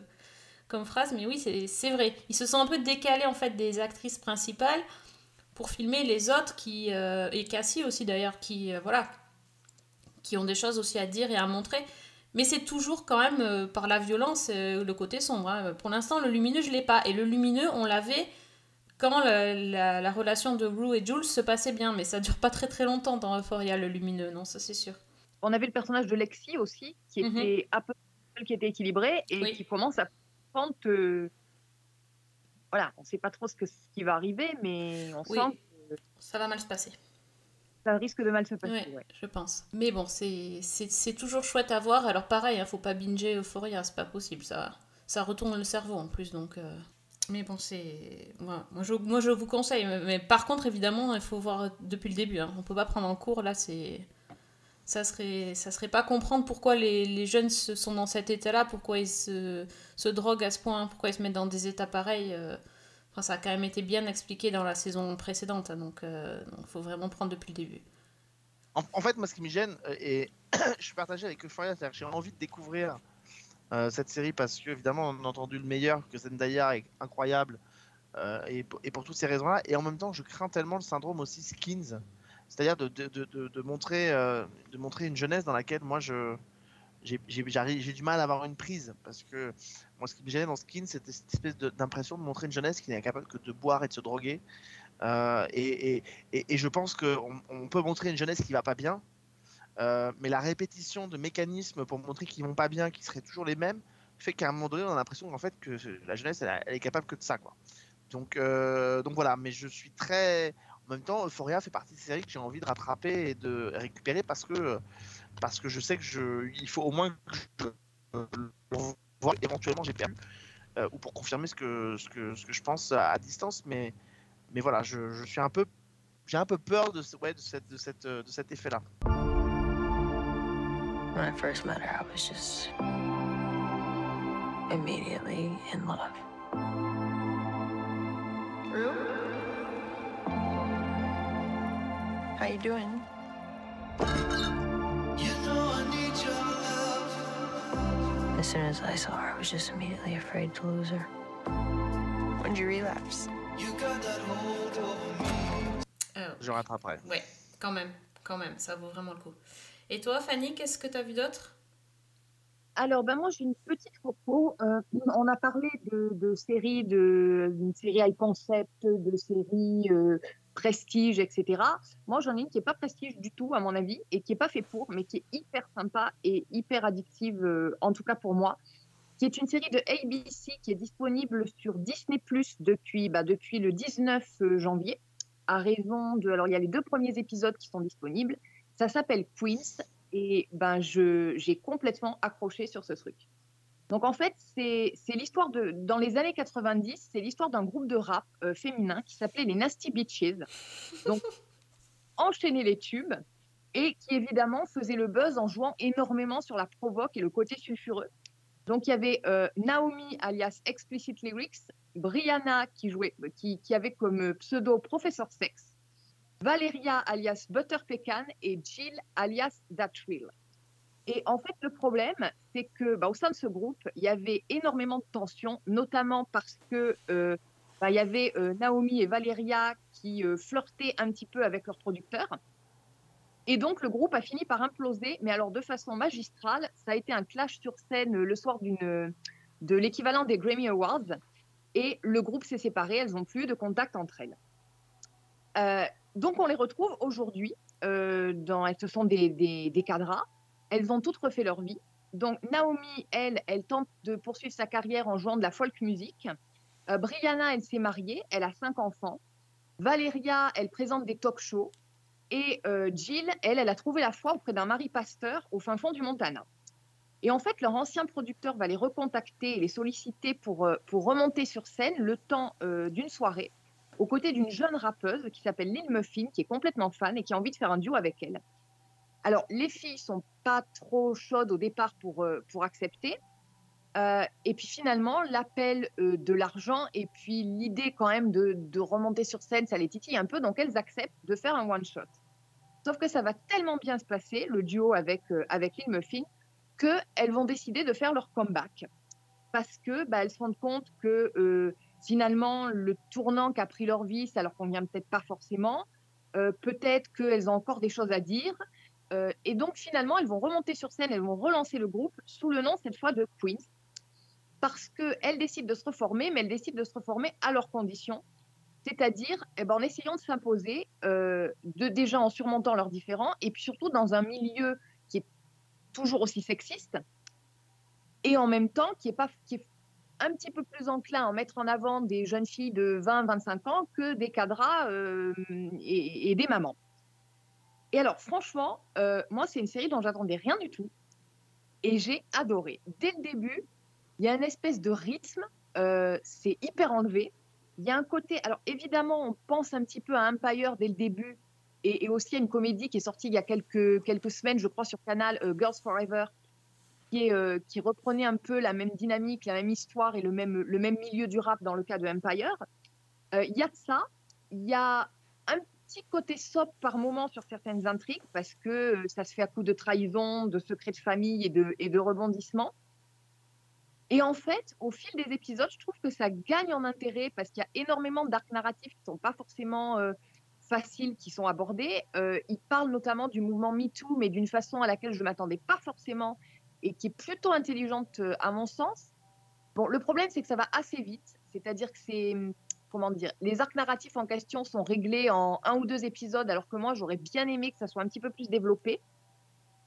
Speaker 1: comme phrase. Mais oui, c'est vrai. Ils se sont un peu décalés en fait des actrices principales pour filmer les autres qui euh, et Cassie aussi d'ailleurs qui euh, voilà qui ont des choses aussi à dire et à montrer mais c'est toujours quand même euh, par la violence euh, le côté sombre hein. pour l'instant le lumineux je l'ai pas et le lumineux on l'avait quand la, la- la relation de Rue et Jules se passait bien mais ça dure pas très très longtemps dans Euphoria le lumineux non ça c'est sûr
Speaker 2: On avait le personnage de Lexi aussi, qui
Speaker 1: Mhm.
Speaker 2: était à peu qui était équilibré et
Speaker 1: Oui.
Speaker 2: qui commence à prendre. euh, Voilà, on ne sait pas trop ce, que, ce qui va arriver, mais on
Speaker 1: Oui.
Speaker 2: sent que
Speaker 1: ça va mal se passer
Speaker 2: ça risque de mal se passer.
Speaker 1: Ouais,
Speaker 2: ouais.
Speaker 1: je pense. Mais bon, c'est toujours chouette à voir. Alors pareil, hein, faut pas binger Euphoria, c'est pas possible. Ça, ça retourne le cerveau en plus. Donc, euh, Mais bon, c'est... Moi, moi, je, moi, je vous conseille. Mais, par contre, évidemment, il faut voir depuis le début. Hein. On peut pas prendre en cours, là, c'est... Ça serait, ça serait pas comprendre pourquoi les, les jeunes se- sont dans cet état-là, pourquoi ils se, se droguent à ce point, pourquoi ils se mettent dans des états pareils. euh. Ça a quand même été bien expliqué dans la saison précédente, hein, donc il faut vraiment prendre depuis le début.
Speaker 3: En, fait, moi, ce qui me gêne, euh, et (clears throat) je suis partagé avec Euphoria, c'est-à-dire que j'ai envie de découvrir euh, cette série parce que, évidemment, on a entendu le meilleur, que Zendaya est incroyable, euh, et, pour- toutes ces raisons-là. Et en même temps, je crains tellement le syndrome aussi Skins, c'est-à-dire de, montrer, euh, une jeunesse dans laquelle moi, j'ai du mal à avoir une prise parce que moi ce qui me gênait dans Skin c'était cette espèce d'impression de, montrer une jeunesse qui n'est capable que de boire et de se droguer Euh, et, je pense qu'on on peut montrer une jeunesse qui va pas bien Euh, mais la répétition de mécanismes pour montrer qu'ils vont pas bien, qui seraient toujours les mêmes, fait qu'à un moment donné, on a l'impression qu'en fait que la jeunesse, elle, elle est capable que de ça. Donc, euh, donc voilà. Mais je suis très, en même temps, Euphoria fait partie des séries que j'ai envie de rattraper et de récupérer parce que parce que je sais que je, il faut au moins que je le vois. Éventuellement, j'ai perdu euh, ou pour confirmer ce que ce que ce que je pense à, à distance, mais mais voilà, je, je suis un peu j'ai un peu peur de, ce- ouais, de, cette, de, cette, de cet effet-là.
Speaker 12: When I first met her, I was just immediately in love. Rue? How you doing? As soon as I saw her, I was just immediately afraid to lose her. When'd you relapse?
Speaker 1: Euh,
Speaker 3: Je rattraperai.
Speaker 1: ouais, quand même, quand même, ça vaut vraiment le coup. Et toi, Fanny, qu'est-ce que tu as vu d'autre?
Speaker 2: Alors, ben moi, j'ai une petite propos. Euh, on a parlé de, de séries, de, d'une série high concept, de séries euh, prestige, etc. Moi, j'en ai une qui est pas prestige du tout, à mon avis, et qui est pas fait pour, mais qui est hyper sympa et hyper addictive, euh, en tout cas pour moi, qui est une série de ABC qui est disponible sur Disney Plus depuis, bah, depuis le 19 janvier, à raison de. Alors, il y a les deux premiers épisodes qui sont disponibles. Ça s'appelle Queens et ben j'ai complètement accroché sur ce truc. Donc en fait, c'est l'histoire de dans les années 90, c'est l'histoire d'un groupe de rap euh, féminin qui s'appelait les Nasty Bitches. Donc (laughs) enchaîner les tubes et qui évidemment faisait le buzz en jouant énormément sur la provoque et le côté sulfureux. Donc il y avait euh, Naomi alias Explicit Lyrics, Brianna qui jouait qui, qui avait comme pseudo Professeur Sex, Valeria alias Butter Pecan et Jill alias That Real. Et en fait, le problème, c'est que bah, au sein de ce groupe, il y avait énormément de tensions, notamment parce que euh, bah, il y avait euh, Naomi et Valeria qui euh, flirtaient un petit peu avec leur producteur. Et donc, le groupe a fini par imploser, mais alors de façon magistrale. Ça a été un clash sur scène le soir de l'équivalent des Grammy Awards. Et le groupe s'est séparé, elles n'ont plus de contact entre elles. Donc, on les retrouve aujourd'hui. Euh, dans, ce sont des, des. Elles ont toutes refait leur vie. Donc, Naomi, elle, elle tente de poursuivre sa carrière en jouant de la folk music. Euh, Brianna, elle s'est mariée, elle a cinq enfants. Valéria, elle présente des talk shows. Et euh, Jill, elle, elle a trouvé la foi auprès d'un mari pasteur au fin fond du Montana. Et en fait, leur ancien producteur va les recontacter et les solliciter pour, euh, pour remonter sur scène le temps d'une soirée, aux côtés d'une jeune rappeuse qui s'appelle Lil Muffin, qui est complètement fan et qui a envie de faire un duo avec elle. Alors, les filles sont pas trop chaudes au départ pour, euh, pour accepter. Euh, et puis finalement, l'appel euh, de l'argent et puis l'idée quand même de, de remonter sur scène, ça les titille un peu, donc elles acceptent de faire un one-shot. Sauf que ça va tellement bien se passer, le duo avec, avec Lil Muffin, qu'elles vont décider de faire leur comeback. Parce que bah, elles se rendent compte que finalement, le tournant qu'a pris leur vie, ça leur convient peut-être pas forcément. Peut-être qu'elles ont encore des choses à dire. Euh, et donc finalement, elles vont remonter sur scène, elles vont relancer le groupe sous le nom cette fois de Queens. Parce qu'elles décident de se reformer, mais elles décident de se reformer à leurs conditions. C'est-à-dire eh ben, en essayant de s'imposer, euh, déjà en surmontant leurs différends, et puis surtout dans un milieu qui est toujours aussi sexiste, et en même temps qui est, un petit peu plus enclin à mettre en avant des jeunes filles de 20-25 ans que des cadras euh, et, des mamans. Et alors, franchement, euh, moi, c'est une série dont j'attendais rien du tout. Et j'ai adoré. Dès le début, il y a une espèce de rythme, euh, c'est hyper enlevé. Il y a un côté. Alors, évidemment, on pense un petit peu à Empire dès le début, et, aussi à une comédie qui est sortie il y a quelques, quelques semaines, je crois, sur Canal, euh, Girls Forever, qui, est, reprenait un peu la même dynamique, la même histoire et le même, le même milieu du rap dans le cas de Empire. Il y a de ça. Il y a côté soap par moment sur certaines intrigues, parce que euh, ça se fait à coup de trahison, de secrets de famille et de, et de rebondissements. Et en fait, au fil des épisodes, je trouve que ça gagne en intérêt parce qu'il y a énormément d'arcs narratifs qui ne sont pas forcément euh, faciles, qui sont abordés. Euh, il parle notamment du mouvement MeToo, mais d'une façon à laquelle je ne m'attendais pas forcément et qui est plutôt intelligente euh, à mon sens. Bon, le problème, c'est que ça va assez vite. C'est-à-dire que c'est, comment dire, les arcs narratifs en question sont réglés en un ou deux épisodes, alors que moi, j'aurais bien aimé que ça soit un petit peu plus développé.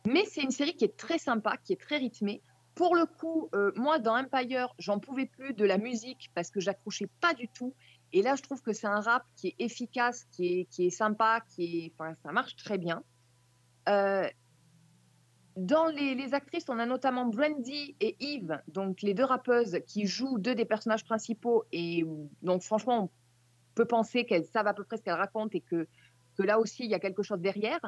Speaker 2: Mais c'est une série qui est très sympa, qui est très rythmée. Pour le coup, euh, moi, dans Empire, j'en pouvais plus de la musique parce que j'accrochais pas du tout. Et là, je trouve que c'est un rap qui est efficace, qui est, qui est sympa, qui est, enfin, ça marche très bien. Euh, dans les, actrices, on a notamment Brandy et Eve, donc les deux rappeuses qui jouent deux des personnages principaux. Et donc, franchement, on peut penser qu'elles savent à peu près ce qu'elles racontent et que, que là aussi, il y a quelque chose derrière.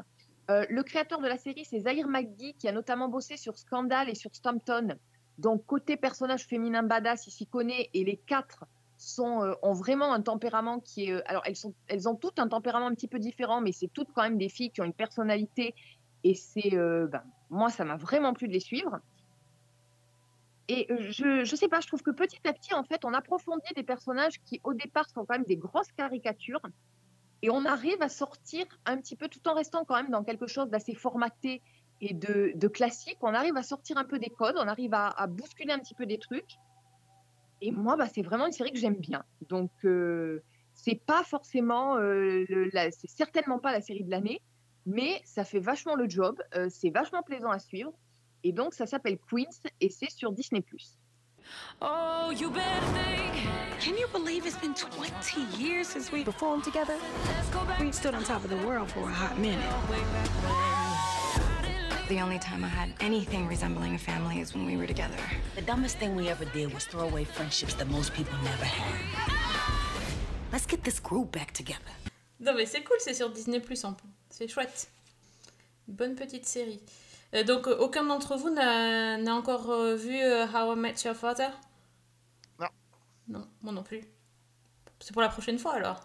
Speaker 2: Euh, le créateur de la série, c'est Zahir McGee, qui a notamment bossé sur Scandal et sur Stompton. Donc, côté personnage féminin badass, il s'y connaît et les quatre sont, euh, ont vraiment un tempérament qui est. euh, alors, elles, sont, elles ont toutes un tempérament un petit peu différent, mais c'est toutes quand même des filles qui ont une personnalité. Et c'est. ben, moi, ça m'a vraiment plu de les suivre. Et euh, je ne sais pas, je trouve que petit à petit, en fait, on approfondit des personnages qui, au départ, sont quand même des grosses caricatures. Et on arrive à sortir un petit peu, tout en restant quand même dans quelque chose d'assez formaté et de, de classique. On arrive à sortir un peu des codes, on arrive à, à bousculer un petit peu des trucs. Et moi, bah, c'est vraiment une série que j'aime bien. Donc, euh, c'est pas forcément, euh, c'est certainement pas la série de l'année, mais ça fait vachement le job. euh, c'est vachement plaisant à suivre. Et donc, ça s'appelle Queens et c'est sur Disney+.
Speaker 7: Oh, you better think. Can you believe it's been 20 years since we performed together? We stood on top of the world for a hot minute.
Speaker 13: The only time I had anything resembling a family is when we were together.
Speaker 14: The dumbest thing we ever did was throw away friendships that most people never had. Let's get this group back together.
Speaker 1: Non, mais c'est cool, c'est sur Disney Plus en plus. C'est chouette. Bonne petite série. Euh, donc, euh, aucun d'entre vous n'a encore euh, vu euh, How I Met Your Father?
Speaker 3: Non.
Speaker 1: Non, moi non plus. C'est pour la prochaine fois alors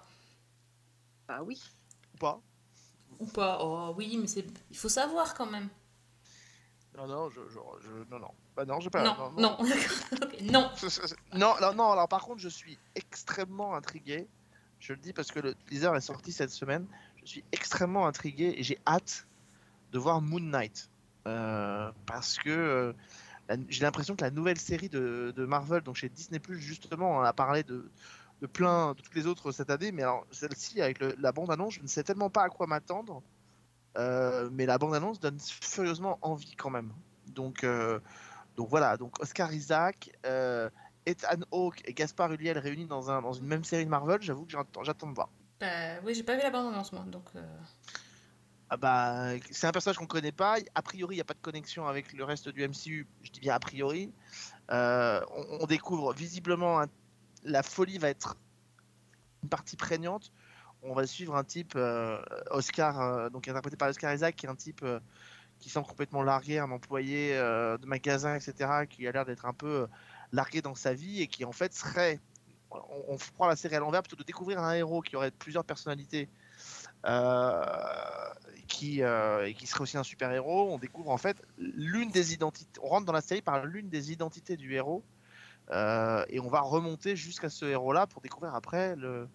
Speaker 2: Bah oui.
Speaker 3: Ou pas
Speaker 1: Ou pas Oh oui, mais c'est il faut savoir quand même.
Speaker 3: Non, non, je, je, je- non, non. Bah non, j'ai pas.
Speaker 1: non, non, (laughs) Ok, non. (laughs)
Speaker 3: non, non, non, alors par contre, je suis extrêmement intrigué. Je le dis parce que le teaser est sorti cette semaine. Je suis extrêmement intrigué et j'ai hâte de voir Moon Knight. Euh, parce que euh, j'ai l'impression que la nouvelle série de, Marvel, donc chez Disney, justement, on a parlé de, plein de toutes les autres cette année, mais alors celle-ci, avec la bande-annonce, je ne sais tellement pas à quoi m'attendre. Euh, mais la bande-annonce donne furieusement envie quand même. Donc, voilà, donc Oscar Isaac, Ethan Hawke et Gaspard Ulliel réunis dans, un, dans une même série de Marvel, j'avoue que j'attends de voir.
Speaker 1: Bah, oui, j'ai pas vu la bande-annonce moi, donc. euh,
Speaker 3: Ah bah, c'est un personnage qu'on connaît pas. A priori, il n'y a pas de connexion avec le reste du MCU. Je dis bien a priori. Euh, on, découvre visiblement un- la folie va être une partie prégnante. On va suivre un type euh, Oscar, donc interprété par Oscar Isaac, qui est un type qui semble complètement largué, un employé de magasin, etc., qui a l'air d'être un peu largué dans sa vie et qui en fait serait, on, prend la série à l'envers plutôt de découvrir un héros qui aurait plusieurs personnalités euh, qui, euh, et qui serait aussi un super héros. On découvre en fait l'une des identités. On rentre dans la série par l'une des identités du héros euh, et on va remonter jusqu'à ce héros-là pour découvrir après le,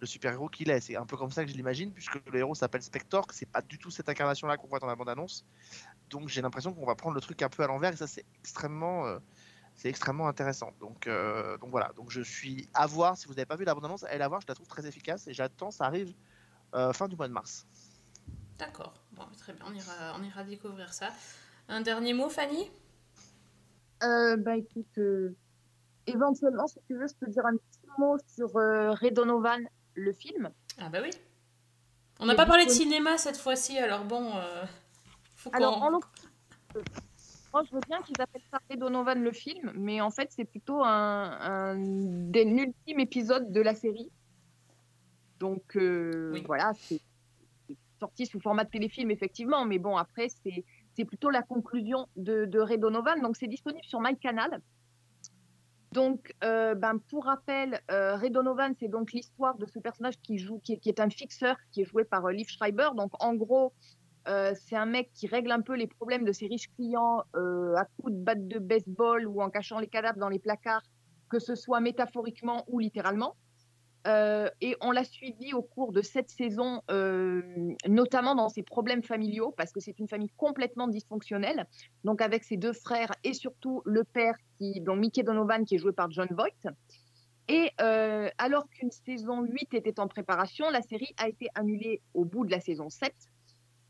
Speaker 3: le super héros qu'il est. C'est un peu comme ça que je l'imagine, puisque le héros s'appelle Spector, que c'est pas du tout cette incarnation-là qu'on voit dans la bande-annonce. Donc j'ai l'impression qu'on va prendre le truc un peu à l'envers et ça c'est extrêmement. C'est extrêmement intéressant. Donc, euh, donc voilà, donc je suis à voir. Si vous n'avez pas vu la bande-annonce, allez la voir, je la trouve très efficace et j'attends, ça arrive euh, fin du mois de mars.
Speaker 1: D'accord. Bon, très bien, on ira, on ira découvrir ça. Un dernier mot, Fanny?
Speaker 2: Euh, bah écoute, euh, éventuellement, si tu veux, je peux dire un petit mot sur euh, Ray Donovan, le film.
Speaker 1: Ah bah oui. On n'a pas parlé de cinéma cette fois-ci, alors bon, euh, faut qu'on...
Speaker 2: Alors, en l'occurrence, euh, moi, je veux bien qu'ils appellent ça Ray Donovan le film, mais en fait, c'est plutôt un, un des ultimes épisodes de la série. Donc, euh, voilà, c'est sorti sous format de téléfilm, effectivement, mais bon, après, c'est c'est plutôt la conclusion de, de Ray Donovan. Donc, c'est disponible sur MyCanal. Donc, euh, ben, pour rappel, euh, Ray Donovan, c'est donc l'histoire de ce personnage qui joue, qui est, qui est un fixeur, qui est joué par euh, Liv Schreiber. Donc, en gros, euh, c'est un mec qui règle un peu les problèmes de ses riches clients euh, à coups de batte de baseball ou en cachant les cadavres dans les placards, que ce soit métaphoriquement ou littéralement. Euh, et on l'a suivi au cours de cette saison, notamment dans ses problèmes familiaux, parce que c'est une famille complètement dysfonctionnelle. Donc avec ses deux frères et surtout le père, qui, dont Mickey Donovan, qui est joué par John Voight. Et alors qu'une saison 8 était en préparation, la série a été annulée au bout de la saison 7.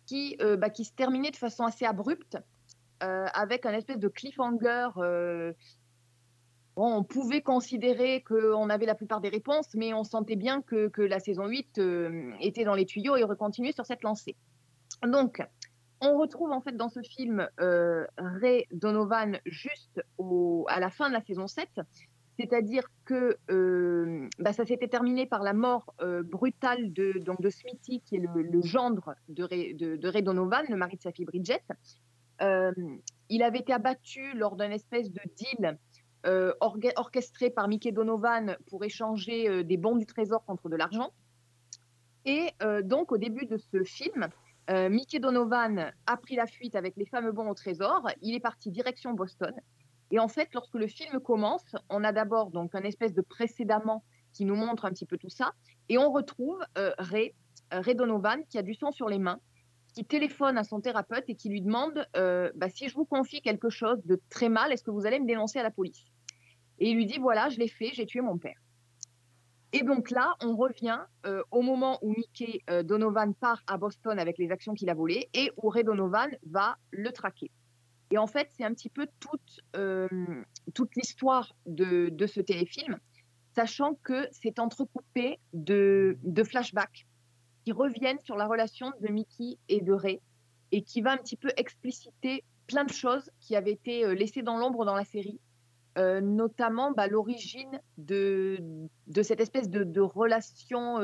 Speaker 2: Qui, euh, bah, qui se terminait de façon assez abrupte, euh, avec un espèce de cliffhanger. euh, on pouvait considérer qu'on avait la plupart des réponses, mais on sentait bien que, la saison 8 euh, était dans les tuyaux et aurait continué sur cette lancée. Donc, on retrouve en fait dans ce film Ray Donovan juste à la fin de la saison 7, c'est-à-dire que euh, bah, ça s'était terminé par la mort euh, brutale de, donc de Smithy, qui est le, gendre de Ray, Donovan, le mari de sa fille Bridget. Euh, il avait été abattu lors d'un espèce de deal orchestré par Mickey Donovan pour échanger des bons du trésor contre de l'argent. Et donc, au début de ce film, Mickey Donovan a pris la fuite avec les fameux bons au trésor. Il est parti direction Boston. Et en fait, lorsque le film commence, on a d'abord donc un espèce de précédemment qui nous montre un petit peu tout ça, et on retrouve euh, Ray, euh, Ray Donovan qui a du sang sur les mains, qui téléphone à son thérapeute et qui lui demande euh, bah, si je vous confie quelque chose de très mal, est-ce que vous allez me dénoncer à la police? Et il lui dit voilà, je l'ai fait, j'ai tué mon père. Et donc là, on revient au moment où Mickey Donovan part à Boston avec les actions qu'il a volées et où Ray Donovan va le traquer. Et en fait, c'est un petit peu toute, euh, l'histoire de, ce téléfilm, sachant que c'est entrecoupé de, flashbacks qui reviennent sur la relation de Mickey et de Ray et qui va un petit peu expliciter plein de choses qui avaient été euh, laissées dans l'ombre dans la série, euh, notamment bah, l'origine de, cette espèce de, relation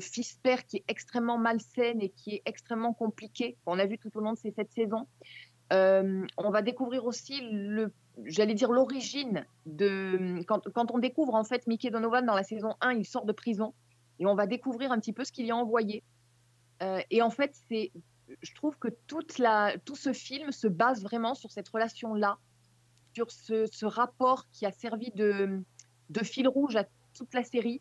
Speaker 2: fils-père qui est extrêmement malsaine et qui est extrêmement compliquée, qu'on a vu tout au long de ces sept saisons. Euh, on va découvrir aussi j'allais dire l'origine de quand, quand on découvre en fait Mickey Donovan dans la saison 1, il sort de prison et on va découvrir un petit peu ce qu'il y a envoyé. Euh, et en fait, c'est, je trouve que toute la, tout ce film se base vraiment sur cette relation-là, sur ce, ce rapport qui a servi de, de fil rouge à toute la série.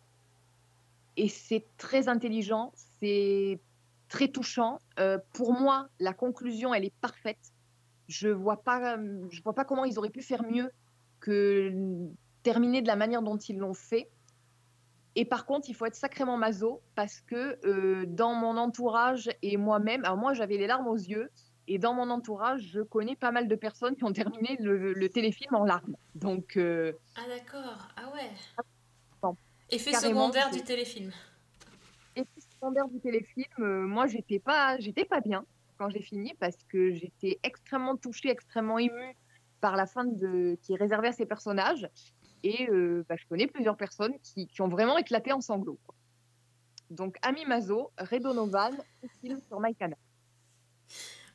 Speaker 2: Et c'est très intelligent, c'est très touchant. Euh, pour moi, la conclusion, elle est parfaite. Je vois pas, je vois pas comment ils auraient pu faire mieux que terminer de la manière dont ils l'ont fait. Et par contre, il faut être sacrément maso parce que euh, dans mon entourage et moi-même, alors moi j'avais les larmes aux yeux et dans mon entourage, je connais pas mal de personnes qui ont terminé le, le téléfilm en larmes. Donc, euh,
Speaker 1: Ah d'accord, ah ouais. Effet secondaire du téléfilm.
Speaker 2: effet secondaire du téléfilm, euh, moi j'étais pas, j'étais pas bien quand j'ai fini parce que j'étais extrêmement touchée, extrêmement émue par la fin de, qui est réservée à ces personnages. Et euh, bah, je connais plusieurs personnes qui, ont vraiment éclaté en sanglots. Donc, Ami Mazo, Ray Donovan, un film sur MyCanal.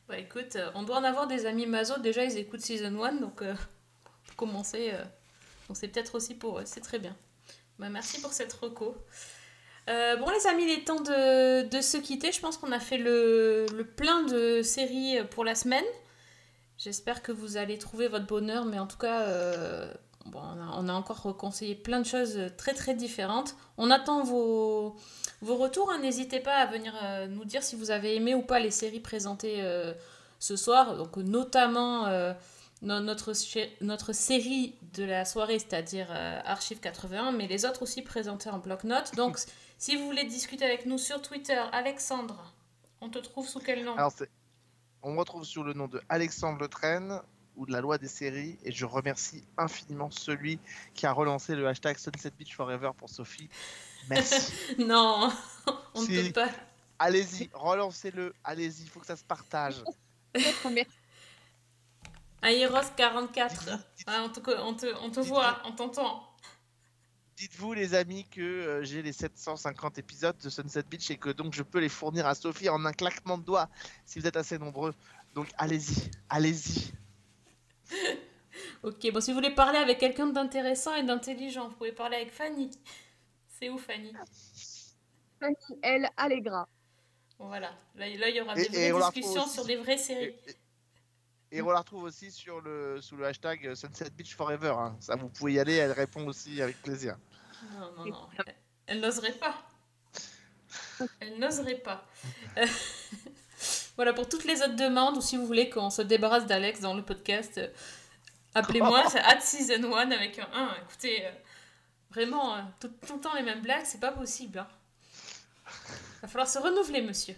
Speaker 1: Bah écoute, euh, on doit en avoir des amis Mazo, déjà ils écoutent Season 1, donc euh, commencer, euh, donc c'est peut-être aussi pour eux, c'est très bien. Bah, merci pour cette reco. Euh, bon les amis, il est temps de, se quitter, je pense qu'on a fait le, le plein de séries pour la semaine. J'espère que vous allez trouver votre bonheur, mais en tout cas, euh, on, a, encore conseillé plein de choses très très différentes. On attend vos, retours, hein. n'hésitez pas à venir euh, nous dire si vous avez aimé ou pas les séries présentées ce soir, donc notamment no- notre, série de la soirée, c'est-à-dire Archive 81, mais les autres aussi présentées en bloc-notes. Donc si vous voulez discuter avec nous sur Twitter, Alexandre, on te trouve sous quel nom
Speaker 3: Alors, on me retrouve sur le nom de Alexandre Le Train ou de la loi des séries et je remercie infiniment celui qui a relancé le hashtag Sunset Beach Forever pour Sophie. Merci. (laughs)
Speaker 1: non, on ne
Speaker 3: Si.
Speaker 1: peut pas.
Speaker 3: Allez-y, relancez-le, allez-y, il faut que ça se partage.
Speaker 1: Aéros 44. Ah, on, on, on te voit, on t'entend.
Speaker 3: Dites-vous les amis que euh, j'ai les 750 épisodes de Sunset Beach et que donc je peux les fournir à Sophie en un claquement de doigts si vous êtes assez nombreux. Donc allez-y, allez-y. (laughs)
Speaker 1: Ok, bon, si vous voulez parler avec quelqu'un d'intéressant et d'intelligent, vous pouvez parler avec Fanny. C'est où Fanny?
Speaker 2: Fanny, elle, Allegra.
Speaker 1: Bon, voilà, là, il y aura
Speaker 3: Et-
Speaker 1: des vraies discussions sur des vraies séries.
Speaker 3: Et on la retrouve aussi sur le, sous le hashtag Sunset Beach Forever. hein. Ça, vous pouvez y aller, elle répond aussi avec plaisir.
Speaker 1: Non, non, non, elle, elle n'oserait pas. Elle n'oserait pas. Euh, (laughs) voilà, pour toutes les autres demandes, ou si vous voulez qu'on se débarrasse d'Alex dans le podcast, euh, appelez-moi, (laughs) c'est at season 1 avec un 1. Écoutez, euh, vraiment, euh, tout, tout le temps les mêmes blagues, c'est pas possible. Hein. Va falloir se renouveler, monsieur.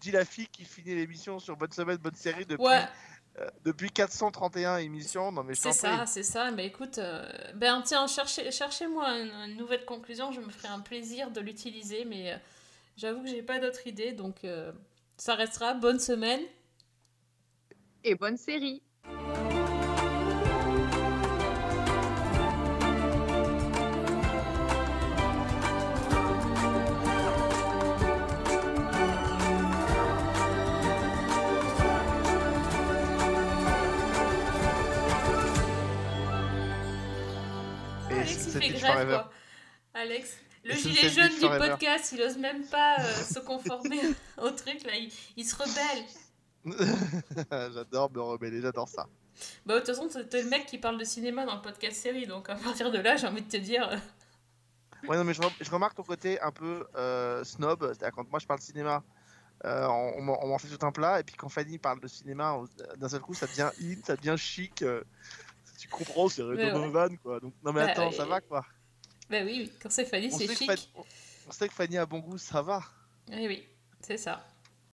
Speaker 3: dis la fille qui finit l'émission sur Bonne Semaine, Bonne Série depuis,
Speaker 1: Ouais.
Speaker 3: Euh, depuis 431 émissions. Non, mais je
Speaker 1: C'est ça,
Speaker 3: prie.
Speaker 1: c'est ça. Mais écoute, euh, ben tiens, cherchez, cherchez-moi une, une nouvelle conclusion. Je me ferai un plaisir de l'utiliser, mais euh, j'avoue que j'ai pas d'autre idée, donc euh, ça restera. Bonne semaine.
Speaker 2: Et bonne série.
Speaker 1: Alex,
Speaker 3: c'est-
Speaker 1: il
Speaker 3: c'était
Speaker 1: fait
Speaker 3: du
Speaker 1: grève,
Speaker 3: Forever.
Speaker 1: quoi. Alex, le gilet jaune
Speaker 3: du
Speaker 1: podcast, il ose même pas euh, (laughs) se conformer (laughs) au truc, là. Il, il se rebelle. (laughs)
Speaker 3: j'adore me rebeller, j'adore ça.
Speaker 1: Bah, de toute façon, t'es le mec qui parle de cinéma dans le podcast série, donc à partir de là, j'ai envie de te dire. euh,
Speaker 3: Ouais, non, mais je, re- je remarque ton côté un peu euh, snob. C'est-à-dire, quand moi je parle cinéma, euh, on, on m'en- fait tout un plat. Et puis quand Fanny parle de cinéma, d'un seul coup, ça devient in, ça devient chic. Tu comprends, c'est
Speaker 1: ouais.
Speaker 3: Quoi. Donc, non, mais
Speaker 1: Bah,
Speaker 3: attends, ça va, quoi.
Speaker 1: Bah oui, oui, quand c'est Fanny, c'est chic.
Speaker 3: Fanny, on sait que Fanny a bon goût, ça va.
Speaker 1: Oui, oui, c'est ça.